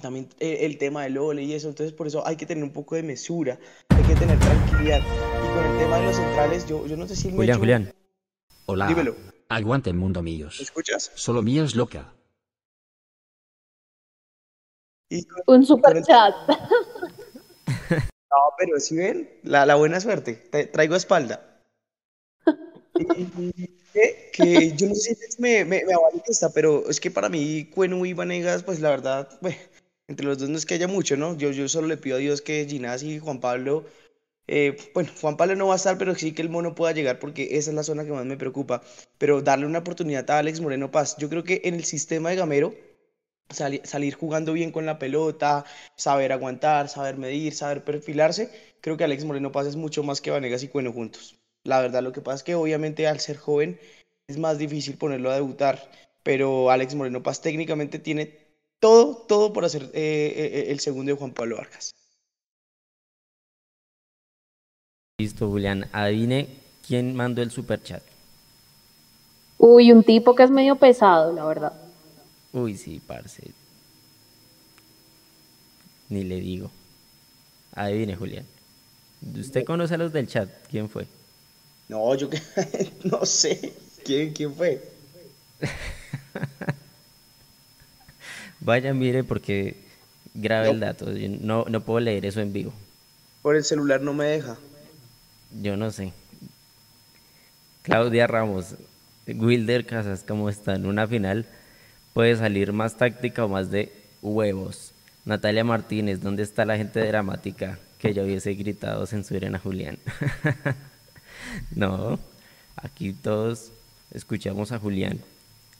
también eh, el, tema del ole y eso, entonces por eso hay que tener un poco de mesura, hay que tener tranquilidad. Y con el tema de los centrales, yo, yo no sé si... Julián, Julián. Hola. Dímelo. Aguante mundo míos. ¿Me escuchas? Solo mío es loca. un super chat. [LAUGHS] No, pero si ven, la, la buena suerte, traigo espalda. [LAUGHS] que, yo no sé si me, me, me esta, pero es que para mí, Cueno y Vanegas, pues la verdad, entre los dos no es que haya mucho, ¿no? Yo, yo solo le pido a Dios que Ginás y Juan Pablo, eh, bueno, Juan Pablo no va a estar, pero sí que el mono pueda llegar porque esa es la zona que más me preocupa. Pero darle una oportunidad a Alex Moreno Paz. Yo creo que en el sistema de Gamero, salir jugando bien con la pelota, saber aguantar, saber medir, saber perfilarse, creo que Alex Moreno Paz es mucho más que Vanegas y Cueno juntos. La verdad, lo que pasa es que obviamente al ser joven es más difícil ponerlo a debutar, pero Alex Moreno Paz técnicamente tiene todo, todo por hacer eh, eh, el segundo de Juan Pablo Vargas. Listo, Julián. Adivine quién mandó el super chat. Uy, un tipo que es medio pesado, la verdad. Uy, sí, parce. Ni le digo. Adivine, Julián. ¿Usted conoce a los del chat? ¿Quién fue? No, yo que [LAUGHS] no sé. ¿Quién, quién fue? [LAUGHS] Vaya, mire, porque grave el dato. no, no puedo leer eso en vivo. Por el celular no me deja. Yo no sé. Claudia Ramos, Wilder Casas, ¿cómo está? En una final puede salir más táctica o más de huevos. Natalia Martínez, ¿dónde está la gente dramática? Que yo hubiese gritado censuren a Julián. [LAUGHS] no, aquí todos escuchamos a Julián.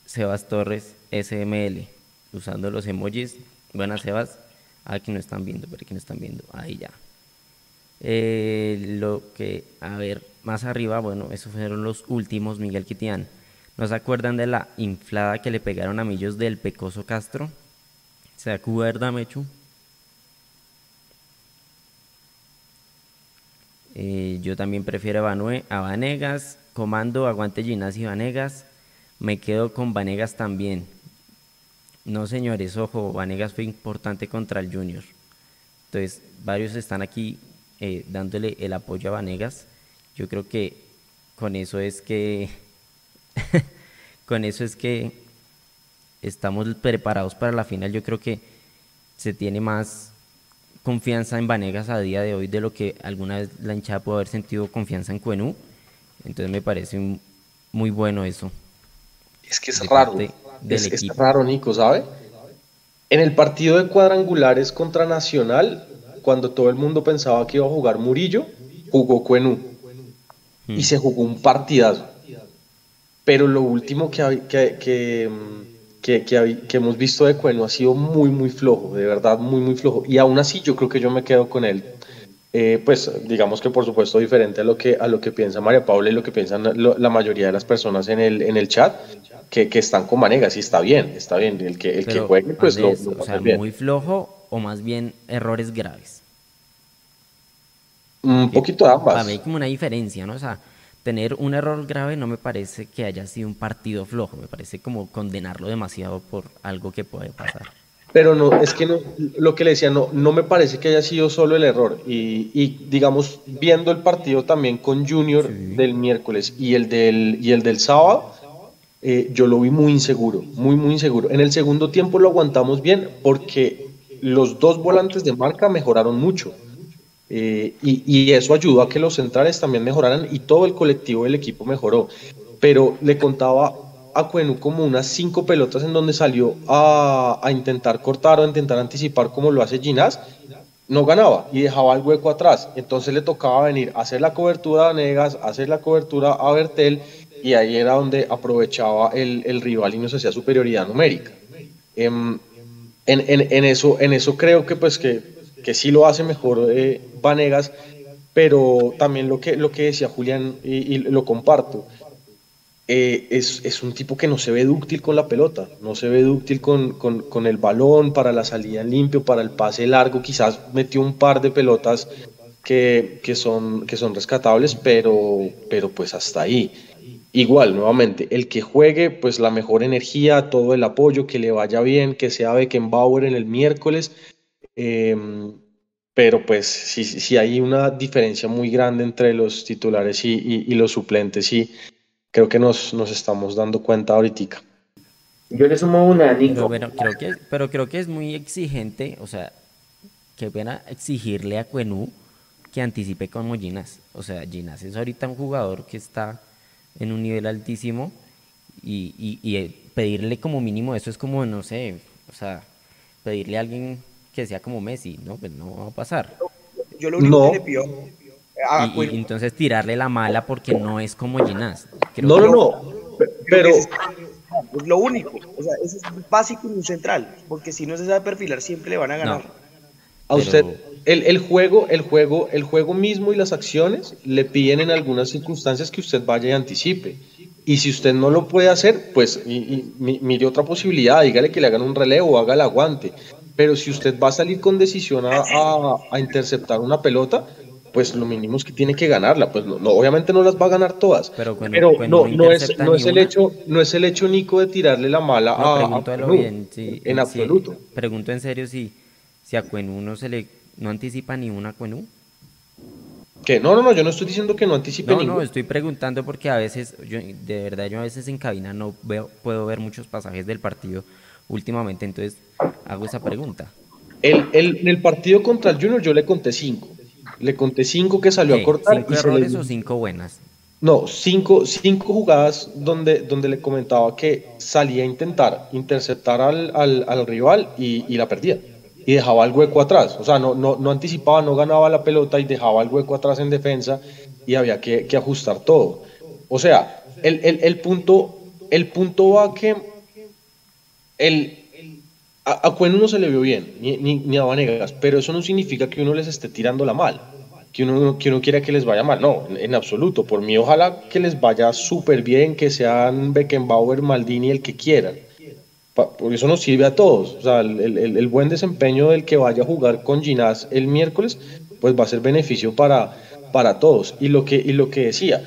Sebas Torres, SML, usando los emojis. Buenas, Sebas. Aquí no están viendo, pero aquí no están viendo. Ahí ya. Eh, lo que, a ver, más arriba, bueno, esos fueron los últimos, Miguel Quitián. ¿No se acuerdan de la inflada que le pegaron a Millos del Pecoso Castro? ¿Se acuerda, Mechu? Eh, yo también prefiero a, Vanegas. Comando, aguante Ginás y Vanegas. Me quedo con Vanegas también. No, señores, ojo, Vanegas fue importante contra el Junior. Entonces, varios están aquí eh, dándole el apoyo a Vanegas. Yo creo que con eso es que [LAUGHS] con eso es que estamos preparados para la final. Yo creo que se tiene más confianza en Vanegas a día de hoy de lo que alguna vez la hinchada pudo haber sentido confianza en Cuenú. Entonces me parece muy bueno eso. Es que es raro. Es, es, raro, Nico, ¿sabe? En el partido de cuadrangulares contra Nacional, cuando todo el mundo pensaba que iba a jugar Murillo, jugó Cuenú. Y hmm. se jugó un partidazo. Pero lo último que, que, que mm, que, hemos visto de Cueno ha sido muy, muy flojo, de verdad, muy, muy flojo. Y aún así yo creo que yo me quedo con él. Eh, pues digamos que por supuesto diferente a lo que, a lo que piensa María Paula y lo que piensan la mayoría de las personas en el, en el chat, que, que están con Manegas y está bien, está bien. El que, el que juegue, pues lo, o sea, muy flojo o más bien errores graves. Un poquito de ambas. Para mí hay como una diferencia, ¿no? O sea, tener un error grave no me parece que haya sido un partido flojo, me parece como condenarlo demasiado por algo que puede pasar. Pero no, es que no, lo que le decía, no, no me parece que haya sido solo el error. Y, digamos, viendo el partido también con Junior del miércoles y el del, y el del sábado, eh, yo lo vi muy inseguro, muy, muy inseguro. En el segundo tiempo lo aguantamos bien porque los dos volantes de marca mejoraron mucho. Eh, y, eso ayudó a que los centrales también mejoraran y todo el colectivo del equipo mejoró. Pero le contaba a Cuenu como unas cinco pelotas en donde salió a, intentar cortar o a intentar anticipar como lo hace Ginás, no ganaba y dejaba el hueco atrás. Entonces le tocaba venir a hacer la cobertura a Negas, hacer la cobertura a Bertel y ahí era donde aprovechaba el, rival y nos hacía superioridad numérica. Em, en, en, eso, en eso creo que pues que que sí lo hace mejor eh, Vanegas, pero también lo que, lo que decía Julián, y, lo comparto, eh, es, un tipo que no se ve dúctil con la pelota, no se ve dúctil con, con, el balón, para la salida limpio, para el pase largo, quizás metió un par de pelotas que, son, que son rescatables, pero, pero pues hasta ahí. Igual, nuevamente, el que juegue, pues la mejor energía, todo el apoyo, que le vaya bien, que sea Beckenbauer en el miércoles, Em, pero pues sí, sí, hay una diferencia muy grande entre los titulares y, los suplentes y creo que nos, nos estamos dando cuenta ahorita. Yo le sumo una, Nico. Pero, creo que, pero creo que es muy exigente, o sea, qué pena exigirle a Cuenú que anticipe como Ginas. O sea, Ginas es ahorita un jugador que está en un nivel altísimo y, y, y pedirle como mínimo eso es como, no sé, o sea, pedirle a alguien que sea como Messi, ¿no? Pues no va a pasar. Yo lo único que le pido y, entonces tirarle la mala porque no es como Ginás. No, no, no. Pero. Es lo único. O sea, eso es básico un central. Porque si no se sabe perfilar, siempre le van a ganar. A usted, el, el, juego, el juego, el juego mismo y las acciones le piden en algunas circunstancias que usted vaya y anticipe. Y si usted no lo puede hacer, pues mire otra posibilidad, dígale que le hagan un relevo, haga el aguante pero si usted va a salir con decisión a, interceptar una pelota, pues lo mínimo es que tiene que ganarla. Pues no, obviamente no las va a ganar todas. Pero, no, no, es, no es el hecho, no es el hecho, Nico, de tirarle la mala a, bien, en absoluto. pregunto en serio si, si a Cuenú no se le no anticipa ni una Cuenú. ¿Qué? No, no, no, yo no estoy diciendo que no anticipe No, no, estoy preguntando porque a veces, yo, de verdad, yo a veces en cabina no veo, puedo ver muchos pasajes del partido últimamente. Entonces, hago esa pregunta. El, el, en el partido contra el Junior yo le conté cinco. Le conté cinco que salió a cortar. ¿Cinco errores o cinco buenas? No, cinco, cinco jugadas donde, donde le comentaba que salía a intentar interceptar al, al, al rival y, y, la perdía. Y dejaba el hueco atrás. O sea, no, no, no, anticipaba, no ganaba la pelota y dejaba el hueco atrás en defensa y había que, que ajustar todo. O sea, el, el, el, punto, el punto va que el, a, a no se le vio bien, ni, ni, a Vanegas, pero eso no significa que uno les esté tirando la mal, que uno, que uno quiera que les vaya mal, no, en, absoluto. Por mí, ojalá que les vaya súper bien, que sean Beckenbauer, Maldini, el que quieran. porque eso nos sirve a todos. O sea, el, el, el, buen desempeño del que vaya a jugar con Ginás el miércoles, pues va a ser beneficio para, para todos. Y lo que, y lo que decía,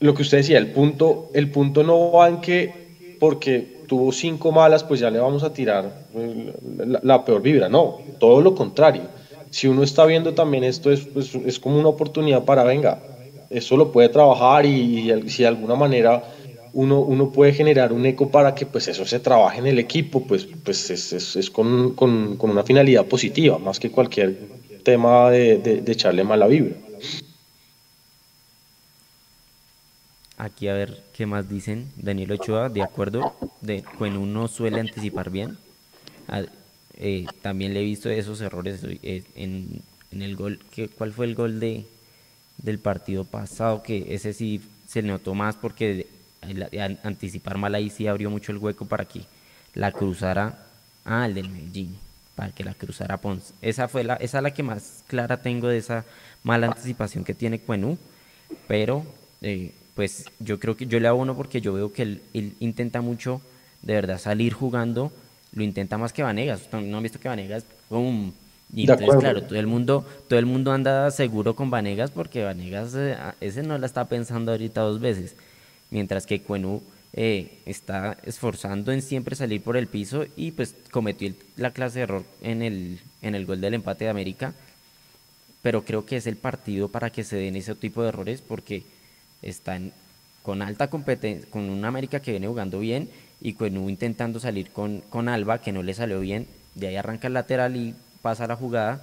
lo que usted decía, el punto, el punto no va en que porque tuvo cinco malas, pues ya le vamos a tirar eh, la, peor vibra. No, todo lo contrario. Si uno está viendo también esto, es, pues, es como una oportunidad para, venga, eso lo puede trabajar y, si de alguna manera uno, uno puede generar un eco para que pues eso se trabaje en el equipo, pues, pues es, es, con, con, con, una finalidad positiva, más que cualquier tema de, de, de echarle mala vibra. Aquí a ver qué más dicen. Daniel Ochoa, de acuerdo, de cuando uno suele anticipar bien. Eh, también le he visto esos errores eh, en, el gol. Que, ¿Cuál fue el gol de, del partido pasado? Que ese sí se notó más porque anticipar mal ahí sí abrió mucho el hueco para que la cruzara. Ah, el del Medellín. Para que la cruzara Pons. Esa fue la, esa es la que más clara tengo de esa mala anticipación que tiene Cuenú. Pero eh, pues yo creo que yo le hago uno porque yo veo que él, intenta mucho de verdad salir jugando, lo intenta más que Vanegas. No han visto que Vanegas, ¡pum! Y entonces, claro, todo el mundo, todo el mundo anda seguro con Vanegas porque Vanegas eh, ese no la está pensando ahorita dos veces. Mientras que Cuenú eh, está esforzando en siempre salir por el piso y pues cometió la clase de error en el, en el gol del empate de América. Pero creo que es el partido para que se den ese tipo de errores porque están con alta competencia, con una América que viene jugando bien y con intentando salir con, con Alba que no le salió bien, de ahí arranca el lateral y pasa la jugada,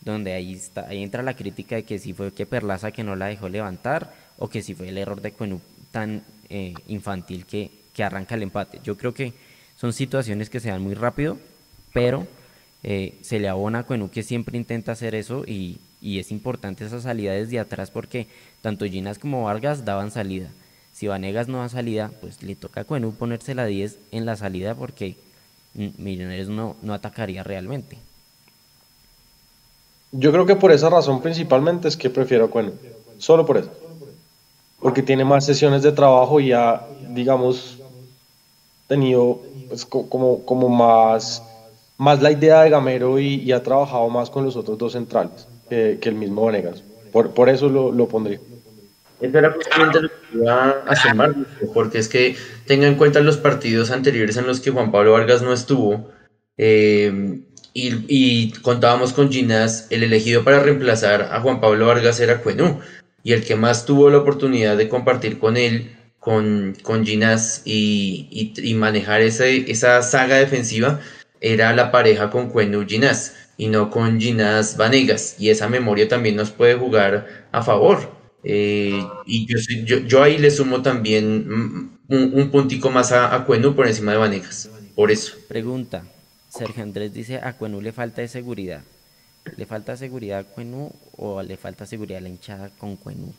donde ahí, está, ahí entra la crítica de que si fue que Perlaza que no la dejó levantar o que si fue el error de Cuenú tan eh, infantil que, que, arranca el empate. Yo creo que son situaciones que se dan muy rápido, pero eh, se le abona a Cuenú que siempre intenta hacer eso y, y es importante esa salida desde atrás porque tanto Ginas como Vargas daban salida. Si Vanegas no da salida, pues le toca a Cuenú ponerse la 10 en la salida porque Millonarios no, no atacaría realmente. Yo creo que por esa razón principalmente es que prefiero a Cuenú. Solo por eso. Porque tiene más sesiones de trabajo y ha, digamos, tenido pues, como, como más, más la idea de Gamero y ha trabajado más con los otros dos centrales que, el mismo Vanegas. Por, por eso lo, lo pondría. Eso era justamente lo que iba a sumar, porque es que tenga en cuenta los partidos anteriores en los que Juan Pablo Vargas no estuvo eh, y, y, contábamos con Ginás, el elegido para reemplazar a Juan Pablo Vargas era Cuenú y el que más tuvo la oportunidad de compartir con él, con, con Ginás y, y, y manejar ese, esa saga defensiva era la pareja con Cuenú Ginás y no con Ginás Vanegas. Y esa memoria también nos puede jugar a favor. Eh, y yo, yo, ahí le sumo también un, un puntico más a, a, Cuenú por encima de Vanegas. Por eso. Pregunta. Sergio Andrés dice, a Cuenú le falta de seguridad. ¿Le falta seguridad a Cuenú o le falta seguridad a la hinchada con Cuenú?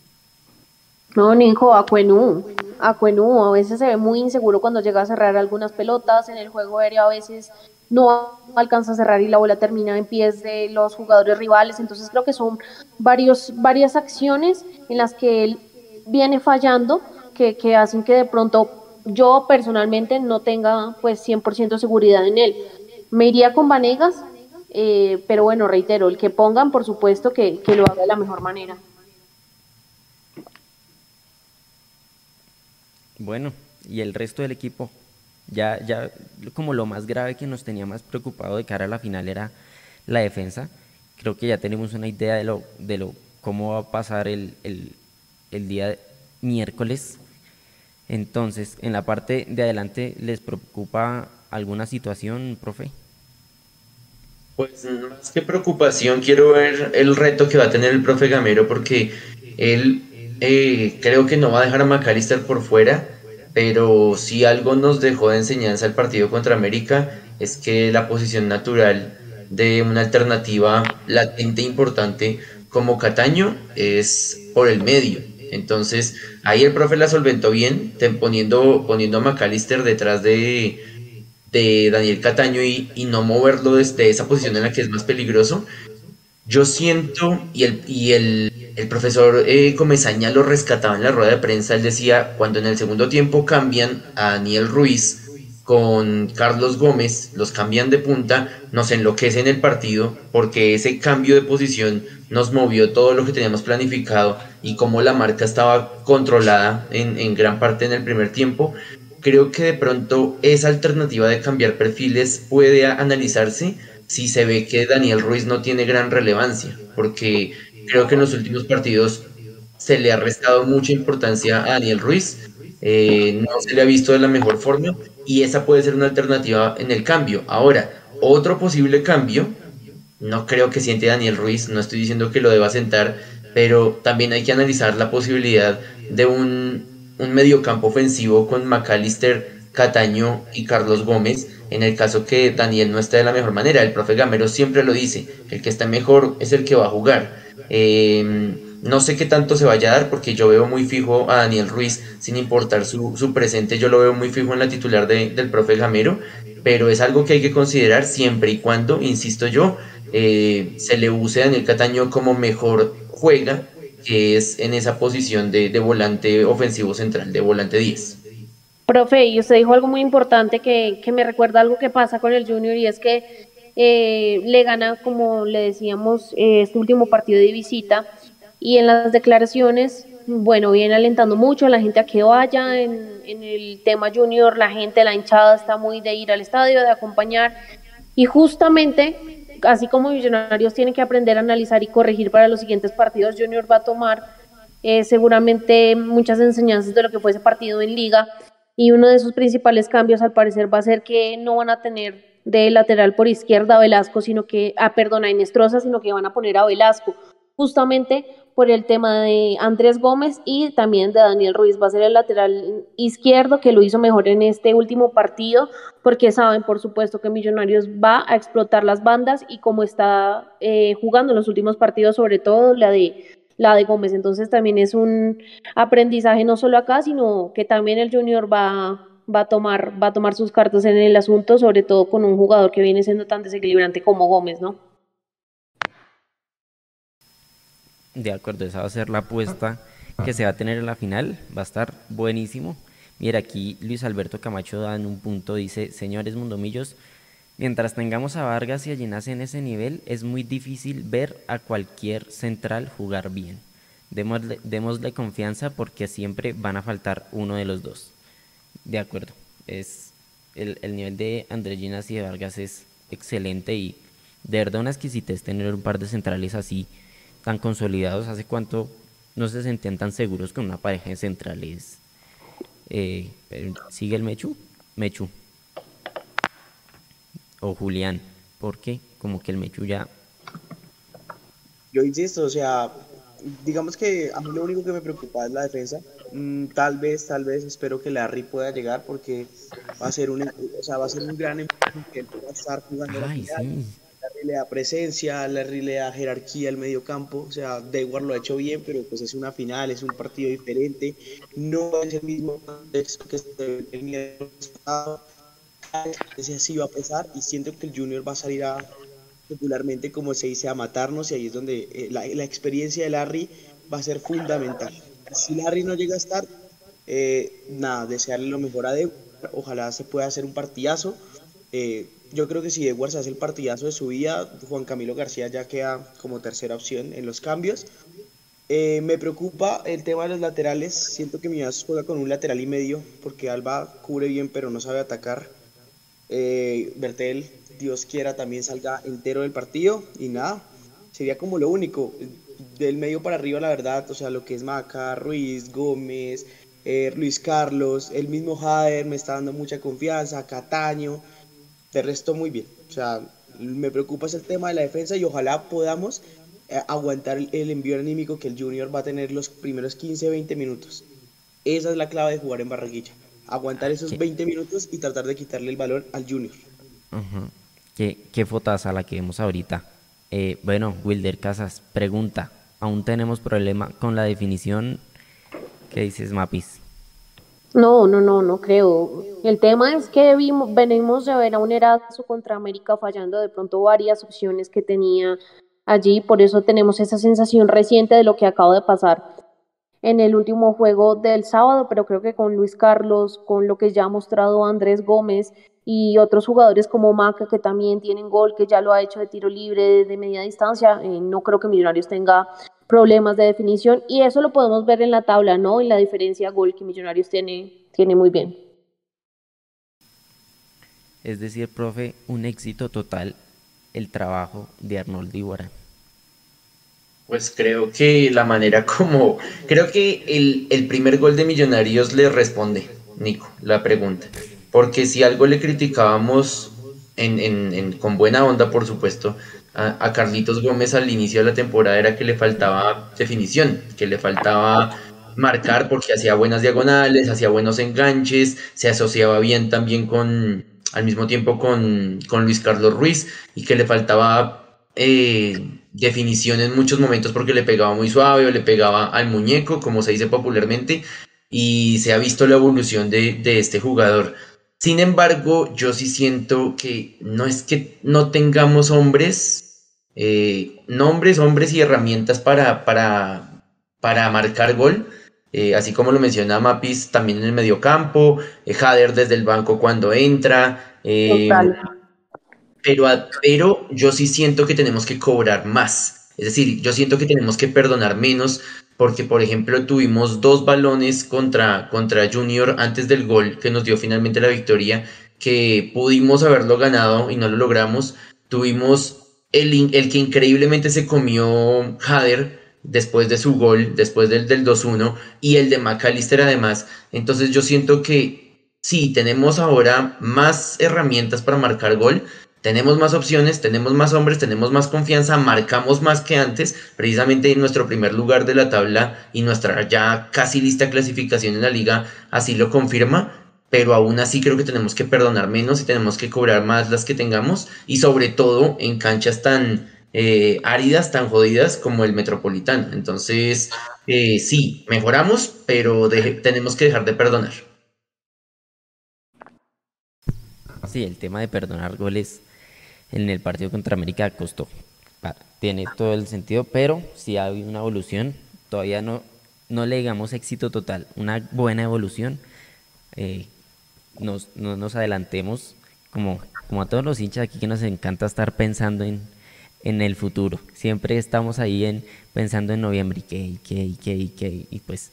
No, Nico, a Cuenú. A Cuenú a veces se ve muy inseguro cuando llega a cerrar algunas pelotas. En el juego aéreo a veces no alcanza a cerrar y la bola termina en pies de los jugadores rivales. Entonces creo que son varios, varias acciones en las que él viene fallando que, que hacen que de pronto yo personalmente no tenga pues 100% seguridad en él. Me iría con Vanegas, eh, pero bueno, reitero, el que pongan por supuesto que, que lo haga de la mejor manera. Bueno, ¿y el resto del equipo? Ya, ya como lo más grave que nos tenía más preocupado de cara a la final era la defensa. Creo que ya tenemos una idea de lo, de lo cómo va a pasar el, el, el día miércoles. Entonces, en la parte de adelante, ¿les preocupa alguna situación, profe? Pues más que preocupación, quiero ver el reto que va a tener el profe Gamero porque él eh, creo que no va a dejar a McAllister por fuera pero si algo nos dejó de enseñanza el partido contra América es que la posición natural de una alternativa latente importante como Cataño es por el medio. Entonces ahí el profe la solventó bien, poniendo, poniendo a McAllister detrás de, de Daniel Cataño y, y, no moverlo desde esa posición en la que es más peligroso. Yo siento, y el, y el el profesor eh, Comesaña lo rescataba en la rueda de prensa. Él decía, cuando en el segundo tiempo cambian a Daniel Ruiz con Carlos Gómez, los cambian de punta, nos enloquecen el partido porque ese cambio de posición nos movió todo lo que teníamos planificado y como la marca estaba controlada en, en gran parte en el primer tiempo, creo que de pronto esa alternativa de cambiar perfiles puede analizarse si se ve que Daniel Ruiz no tiene gran relevancia, porque creo que en los últimos partidos se le ha restado mucha importancia a Daniel Ruiz, eh, no se le ha visto de la mejor forma y esa puede ser una alternativa en el cambio. Ahora, otro posible cambio, no creo que siente Daniel Ruiz, no estoy diciendo que lo deba sentar, pero también hay que analizar la posibilidad de un, un mediocampo ofensivo con McAllister, Cataño y Carlos Gómez, en el caso que Daniel no esté de la mejor manera. El profe Gamero siempre lo dice, el que está mejor es el que va a jugar. Eh, no sé qué tanto se vaya a dar porque yo veo muy fijo a Daniel Ruiz, sin importar su, su presente, yo lo veo muy fijo en la titular del profe Gamero, pero es algo que hay que considerar siempre y cuando, insisto yo, eh, se le use a Daniel Cataño como mejor juega, que es en esa posición de, de volante ofensivo central, de volante 10. Profe, y usted dijo algo muy importante que, que me recuerda algo que pasa con el Junior y es que eh, le gana, como le decíamos, eh, este último partido de visita y en las declaraciones, bueno, viene alentando mucho a la gente a que vaya en, el tema junior, la gente, la hinchada está muy de ir al estadio, de acompañar y justamente, así como Millonarios tienen que aprender a analizar y corregir para los siguientes partidos, Junior va a tomar eh, seguramente muchas enseñanzas de lo que fue ese partido en liga y uno de sus principales cambios al parecer va a ser que no van a tener de lateral por izquierda a Velasco, sino que, ah, perdón, a Inestrosa, sino que van a poner a Velasco, justamente por el tema de Andrés Gómez y también de Daniel Ruiz. Va a ser el lateral izquierdo que lo hizo mejor en este último partido, porque saben, por supuesto, que Millonarios va a explotar las bandas y como está eh, jugando en los últimos partidos, sobre todo la de la de Gómez. Entonces también es un aprendizaje no solo acá, sino que también el Junior va, va a tomar, va tomar sus cartas en el asunto, sobre todo con un jugador que viene siendo tan desequilibrante como Gómez, ¿no? De acuerdo, esa va a ser la apuesta que se va a tener en la final. Va a estar buenísimo. Mira, aquí Luis Alberto Camacho da en un punto, dice, señores mundomillos, mientras tengamos a Vargas y a Llenas en ese nivel, es muy difícil ver a cualquier central jugar bien. Démosle, confianza porque siempre van a faltar uno de los dos. De acuerdo, es el, el nivel de Andrés Ginas y de Vargas es excelente y de verdad una exquisitez tener un par de centrales así tan consolidados, ¿hace cuánto no se sentían tan seguros con una pareja de centrales? Eh, ¿Sigue el Mechu? Mechu. O Julián. porque Como que el Mechu ya... Yo insisto, o sea, digamos que a mí lo único que me preocupa es la defensa. Mm, tal vez, tal vez espero que Larry pueda llegar porque va a ser un, o sea, va a ser un gran que él pueda estar jugando la final. le da presencia, Larry le da jerarquía al medio campo, o sea, Dewar lo ha hecho bien, pero pues es una final, es un partido diferente, no es el mismo contexto que se venía pasado, ese así va a pesar y siento que el Junior va a salir a popularmente como se dice a matarnos y ahí es donde eh, la, experiencia de Larry va a ser fundamental. Si Larry no llega a estar, eh, nada, desearle lo mejor a Dewar, ojalá se pueda hacer un partidazo. Eh, yo creo que si Edwards hace el partidazo de su vida, Juan Camilo García ya queda como tercera opción en los cambios. Me preocupa el tema de los laterales. Siento que Millonarios juega con un lateral y medio, porque Alba cubre bien, pero no sabe atacar. Eh, Bertel, Dios quiera, también salga entero del partido. Y nada, sería como lo único. Del medio para arriba, la verdad, o sea, lo que es Maca, Ruiz, Gómez, eh, Luis Carlos, el mismo Jader me está dando mucha confianza, Cataño. De resto, muy bien. O sea, me preocupa es el tema de la defensa y ojalá podamos eh, aguantar el, envío anímico que el Junior va a tener los primeros 15, 20 minutos. Esa es la clave de jugar en Barranquilla. Aguantar esos 20 minutos y tratar de quitarle el balón al Junior. ¿Qué, qué a la que vemos ahorita? Eh, bueno, Wilder Casas, pregunta. ¿Aún tenemos problema con la definición? ¿Qué dices, Mapis? No, no, no, no creo. El tema es que vimos, venimos de ver a un Erazo contra América fallando de pronto varias opciones que tenía allí, por eso tenemos esa sensación reciente de lo que acaba de pasar. En el último juego del sábado, pero creo que con Luis Carlos, con lo que ya ha mostrado Andrés Gómez y otros jugadores como Maca que también tienen gol, que ya lo ha hecho de tiro libre de media distancia, eh, no creo que Millonarios tenga problemas de definición y eso lo podemos ver en la tabla, ¿no? En la diferencia gol que Millonarios tiene, tiene muy bien. Es decir, profe, un éxito total el trabajo de Arnold Díbora. Pues creo que la manera [LAUGHS] como. Creo que el, primer gol de Millonarios le responde, Nico, la pregunta. Porque si algo le criticábamos en, con buena onda, por supuesto, a, Carlitos Gómez al inicio de la temporada era que le faltaba definición, que le faltaba marcar porque hacía buenas diagonales, hacía buenos enganches, se asociaba bien también con, al mismo tiempo con, con Luis Carlos Ruiz y que le faltaba eh, definición en muchos momentos porque le pegaba muy suave o le pegaba al muñeco, como se dice popularmente, y se ha visto la evolución de, este jugador. Sin embargo, yo sí siento que no es que no tengamos hombres, eh, nombres, hombres y herramientas para, para, para marcar gol. Eh, así como lo menciona Mapis también en el mediocampo, eh, Jader desde el banco cuando entra. Eh, pero, pero yo sí siento que tenemos que cobrar más. Es decir, yo siento que tenemos que perdonar menos porque, por ejemplo, tuvimos dos balones contra, contra Junior antes del gol que nos dio finalmente la victoria, que pudimos haberlo ganado y no lo logramos. Tuvimos el, el que increíblemente se comió Hader después de su gol, después del, del 2-1, y el de McAllister además. Entonces yo siento que sí, tenemos ahora más herramientas para marcar gol, tenemos más opciones, tenemos más hombres, tenemos más confianza, marcamos más que antes, precisamente en nuestro primer lugar de la tabla y nuestra ya casi lista clasificación en la liga así lo confirma, pero aún así creo que tenemos que perdonar menos y tenemos que cobrar más las que tengamos y sobre todo en canchas tan eh, áridas, tan jodidas como el Metropolitano. Entonces, eh, sí, mejoramos, pero tenemos que dejar de perdonar. Sí, el tema de perdonar goles en el partido contra América costó. Tiene todo el sentido, pero si hay una evolución. Todavía no, no le digamos éxito total, una buena evolución. Eh, no nos adelantemos, como, como a todos los hinchas aquí que nos encanta estar pensando en, en el futuro. Siempre estamos ahí en, pensando en noviembre y qué, y pues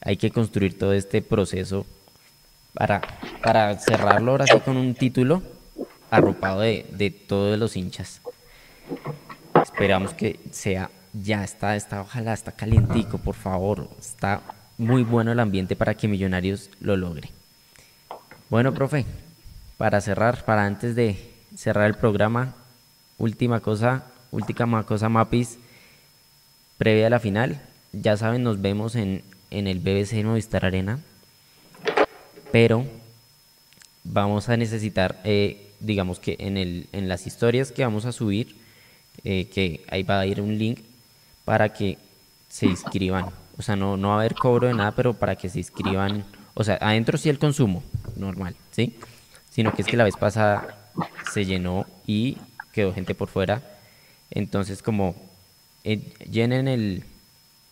hay que construir todo este proceso para, para cerrarlo ahora con un título arropado de, de todos los hinchas. Esperamos que sea, ya está, está, ojalá está calientico, por favor. Está muy bueno el ambiente para que Millonarios lo logre. Bueno, profe, para cerrar, para antes de cerrar el programa, última cosa, última cosa, Mapis, previa a la final. Ya saben, nos vemos en, en el BBC Movistar Arena. Pero vamos a necesitar eh, digamos que en, el, en las historias que vamos a subir, eh, que ahí va a ir un link para que se inscriban. O sea, no, no va a haber cobro de nada, pero para que se inscriban. O sea, adentro sí el consumo, normal, ¿sí? Sino que es que la vez pasada se llenó y quedó gente por fuera. Entonces, como eh, llenen el,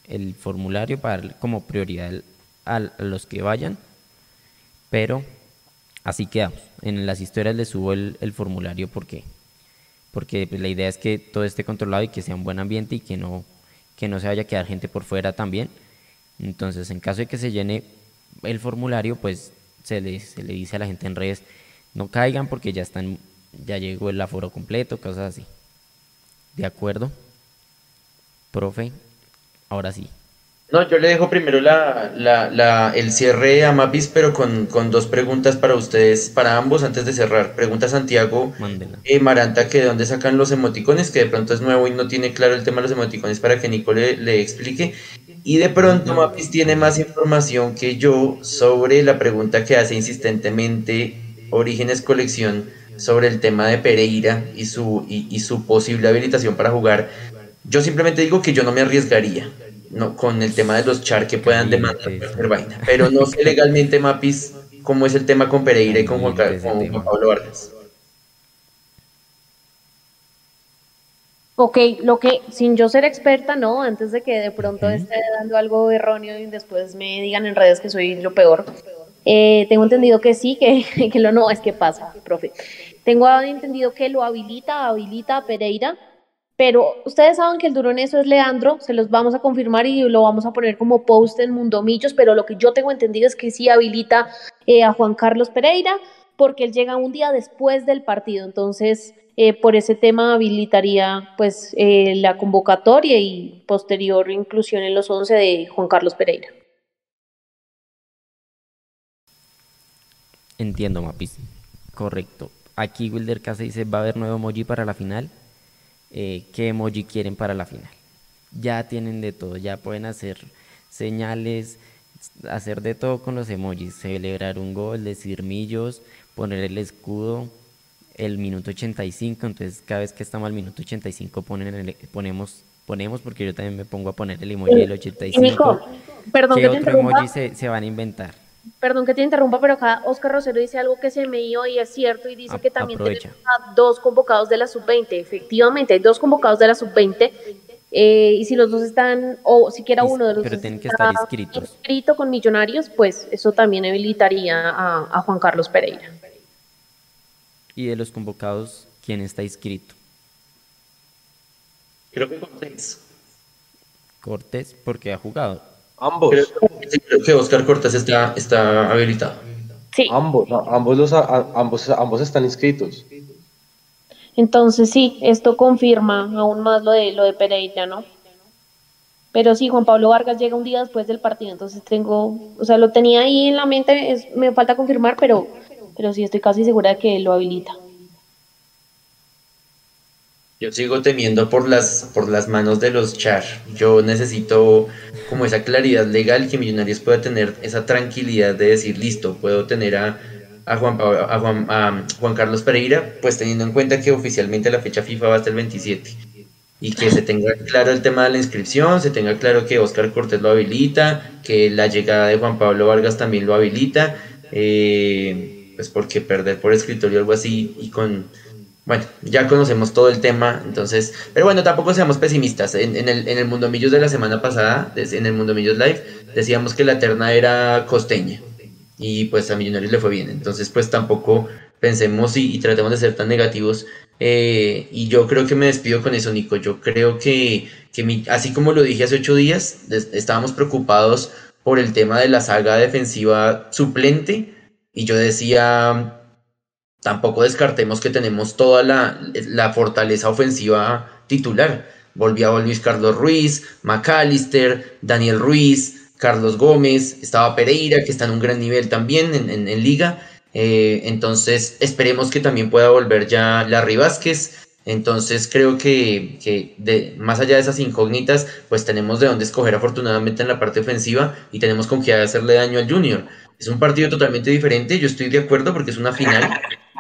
el formulario para como prioridad a los que vayan, pero así quedamos. En las historias les subo el, formulario porque, porque pues, la idea es que todo esté controlado y que sea un buen ambiente y que no, que no se vaya a quedar gente por fuera también. Entonces, en caso de que se llene el formulario, pues se le, se le dice a la gente en redes, no caigan porque ya están, ya llegó el aforo completo, cosas así. ¿De acuerdo? Profe, ahora sí. No, yo le dejo primero la, la, el cierre a Mapis, pero con, dos preguntas para ustedes, para ambos, antes de cerrar. Pregunta Santiago eh, Maranta, que de dónde sacan los emoticones, que de pronto es nuevo y no tiene claro el tema de los emoticones para que Nico le, explique. Y de pronto Mapis tiene más información que yo sobre la pregunta que hace insistentemente Orígenes Colección sobre el tema de Pereira y su, y, y su posible habilitación para jugar. Yo simplemente digo que yo no me arriesgaría no, con el tema de los char que puedan demandar vaina. Pero no sé legalmente, Mapis, cómo es el tema con Pereira y con Juan, Pablo Vargas. Ok, lo que, sin yo ser experta, no, antes de que de pronto esté dando algo erróneo y después me digan en redes que soy lo peor, eh, tengo entendido que sí, que, [LAUGHS] que lo no, es que pasa, profe. Tengo entendido que lo habilita, habilita a Pereira, pero ustedes saben que el duro en eso es Leandro, se los vamos a confirmar y lo vamos a poner como post en Mundomillos, pero lo que yo tengo entendido es que sí habilita eh, a Juan Carlos Pereira, porque él llega un día después del partido, entonces eh, por ese tema habilitaría pues eh, la convocatoria y posterior inclusión en los 11 de Juan Carlos Pereira. Entiendo, Mapis. Correcto. Aquí Wilder Casa dice, ¿va a haber nuevo emoji para la final? Eh, ¿Qué emoji quieren para la final? Ya tienen de todo, ya pueden hacer señales, hacer de todo con los emojis, celebrar un gol, decir millos, poner el escudo, el minuto 85, entonces cada vez que estamos al minuto 85 ponen ponemos, ponemos, porque yo también me pongo a poner el emoji del 85. perdón ¿Qué otro emoji se, se, van a inventar? Perdón que te interrumpa, pero acá Oscar Rosero dice algo que se me dio y es cierto, y dice que también tenemos dos convocados de la sub-20. Efectivamente, hay dos convocados de la sub-20 eh, y si los dos están, o siquiera uno de los pero tienen que estar inscritos. inscrito con Millonarios, pues eso también habilitaría a, a Juan Carlos Pereira y de los convocados, ¿quién está inscrito? Creo que Cortés. Cortés, porque ha jugado. Ambos. Creo, que Oscar Cortés está, está habilitado. Sí. Ambos, ambos, los, ambos, ambos están inscritos. Entonces sí, esto confirma aún más lo de lo de Pereira, ¿no? Pero sí, Juan Pablo Vargas llega un día después del partido, entonces tengo, o sea, lo tenía ahí en la mente, es, me falta confirmar, pero pero sí estoy casi segura de que lo habilita. Yo sigo temiendo por las, por las manos de los char. Yo necesito como esa claridad legal que Millonarios pueda tener esa tranquilidad de decir, listo, puedo tener a, a, Juan, a, Juan, a Juan Carlos Pereira, pues teniendo en cuenta que oficialmente la fecha FIFA va hasta el 27 y que se tenga claro el tema de la inscripción, se tenga claro que Oscar Cortés lo habilita, que la llegada de Juan Pablo Vargas también lo habilita. Eh, pues porque perder por escritorio algo así y con, bueno, ya conocemos todo el tema, entonces, pero bueno, tampoco seamos pesimistas. En, el, Mundo Millos de la semana pasada, en el Mundo Millos Live, decíamos que la terna era costeña y pues a Millonarios le fue bien, entonces pues tampoco pensemos y, tratemos de ser tan negativos. Eh, y yo creo que me despido con eso, Nico. Yo creo que, que así como lo dije hace ocho días, estábamos preocupados por el tema de la saga defensiva suplente y yo decía, tampoco descartemos que tenemos toda la, fortaleza ofensiva titular. Volvía Luis Carlos Ruiz, McAllister, Daniel Ruiz, Carlos Gómez, estaba Pereira, que está en un gran nivel también en, liga. Eh, entonces esperemos que también pueda volver ya Larry Vázquez. Entonces creo que, de, más allá de esas incógnitas, pues tenemos de dónde escoger afortunadamente en la parte ofensiva y tenemos con qué hacerle daño al Junior. Es un partido totalmente diferente, yo estoy de acuerdo porque es una final,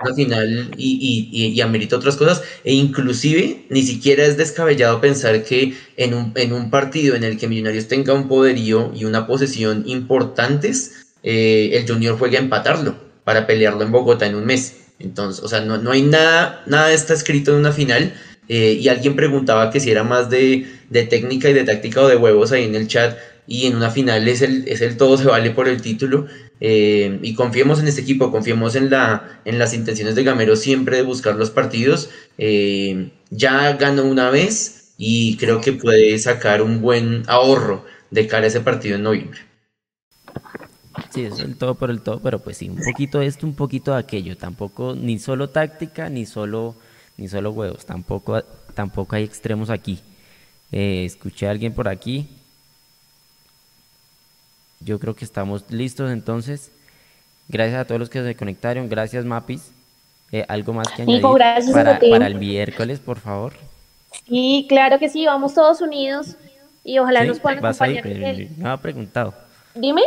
una final y, amerita otras cosas, e inclusive ni siquiera es descabellado pensar que en un, en un partido en el que Millonarios tenga un poderío y una posesión importantes, eh, el Junior juegue a empatarlo para pelearlo en Bogotá en un mes. Entonces, o sea, no, no hay nada, nada está escrito en una final. Eh, y alguien preguntaba que si era más de, de técnica y de táctica o de huevos ahí en el chat y en una final es el, es el todo se vale por el título. Eh, y confiemos en este equipo, confiemos en, la, en las intenciones de Gamero siempre de buscar los partidos. Eh, ya ganó una vez y creo que puede sacar un buen ahorro de cara a ese partido en noviembre. Sí, es el todo por el todo, pero pues sí, un poquito esto, un poquito de aquello. Tampoco, ni solo táctica, ni solo, ni solo huevos. Tampoco, tampoco hay extremos aquí. Eh, escuché a alguien por aquí yo creo que estamos listos entonces. Gracias a todos los que se conectaron. Gracias, Mapis. Eh, ¿Algo más que añadir para, para, el miércoles, por favor? Sí, claro que sí. Vamos todos unidos y ojalá nos puedan vas acompañar. Ahí, me ha preguntado. Dime.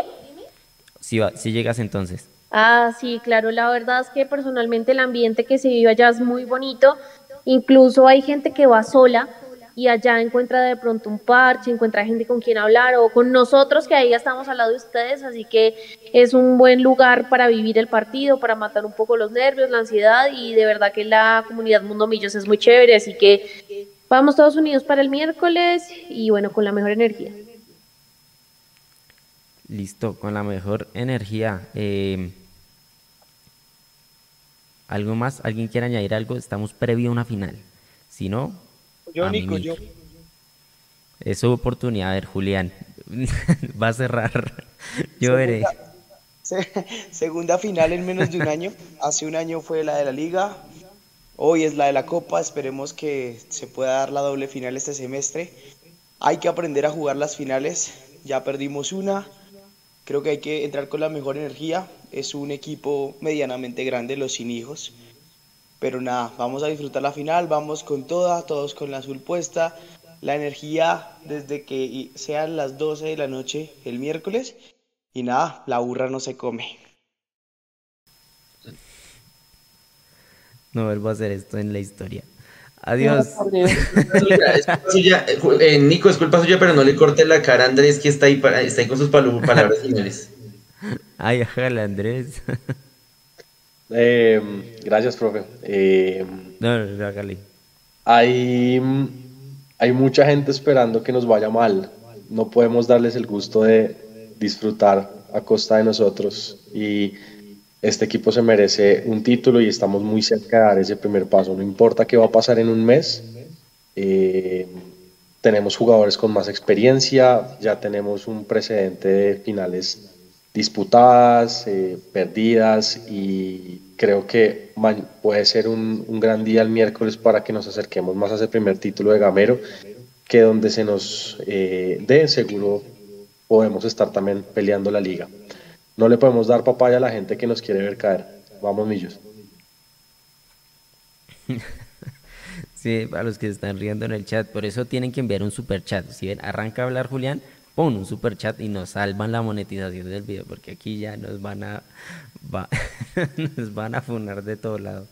Si, si llegas entonces. Ah, sí, claro. La verdad es que personalmente el ambiente que se vive allá es muy bonito. Incluso hay gente que va sola y allá encuentra de pronto un parche, encuentra gente con quien hablar o con nosotros que ahí ya estamos al lado de ustedes, así que es un buen lugar para vivir el partido, para matar un poco los nervios, la ansiedad y de verdad que la comunidad Mundo Millos es muy chévere, así que Vamos todos unidos para el miércoles y bueno, con la mejor energía. Listo, con la mejor energía. Eh, ¿Algo más? ¿Alguien quiere añadir algo? Estamos previo a una final. Si no, yo, Nico, yo. Es su oportunidad, a ver, Julián. [LAUGHS] Va a cerrar. Yo veré. Segunda final en menos de un año. [LAUGHS] Hace un año fue la de la liga. Hoy es la de la Copa. Esperemos que se pueda dar la doble final este semestre. Hay que aprender a jugar las finales. Ya perdimos una. Creo que hay que entrar con la mejor energía. Es un equipo medianamente grande, los sin hijos. Pero nada, vamos a disfrutar la final, vamos con toda, todos con la azul puesta. La energía desde que sean las 12 de la noche el miércoles. Y nada, la burra no se come. No vuelvo a hacer esto en la historia. Adiós. Eh, Nico, es culpa suya, pero no le corte la cara a Andrés, que está ahí, está ahí con sus palabras finales. Ay, ajala, Andrés. Eh, gracias, profe. Eh, no, no, hágale. Hay, hay mucha gente esperando que nos vaya mal. No podemos darles el gusto de disfrutar a costa de nosotros. Y este equipo se merece un título y estamos muy cerca de dar ese primer paso. No importa qué va a pasar en un mes. Eh, tenemos jugadores con más experiencia, ya tenemos un precedente de finales disputadas, eh, perdidas y creo que puede ser un, un, gran día el miércoles para que nos acerquemos más a ese primer título de Gamero, que donde se nos eh, dé seguro podemos estar también peleando la liga. No le podemos dar papaya a la gente que nos quiere ver caer. Vamos, millos. [LAUGHS] Sí, a los que están riendo en el chat, por eso tienen que enviar un super chat. Si ven, arranca a hablar Julián, pon un super chat y nos salvan la monetización del video, porque aquí ya nos van a [LAUGHS] nos van a funar de todo lado.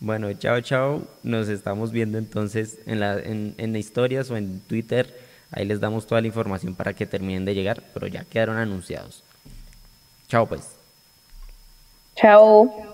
Bueno, chao, chao. Nos estamos viendo entonces en, la, en, en historias o en Twitter. Ahí les damos toda la información para que terminen de llegar, pero ya quedaron anunciados. Chao pues. Chao.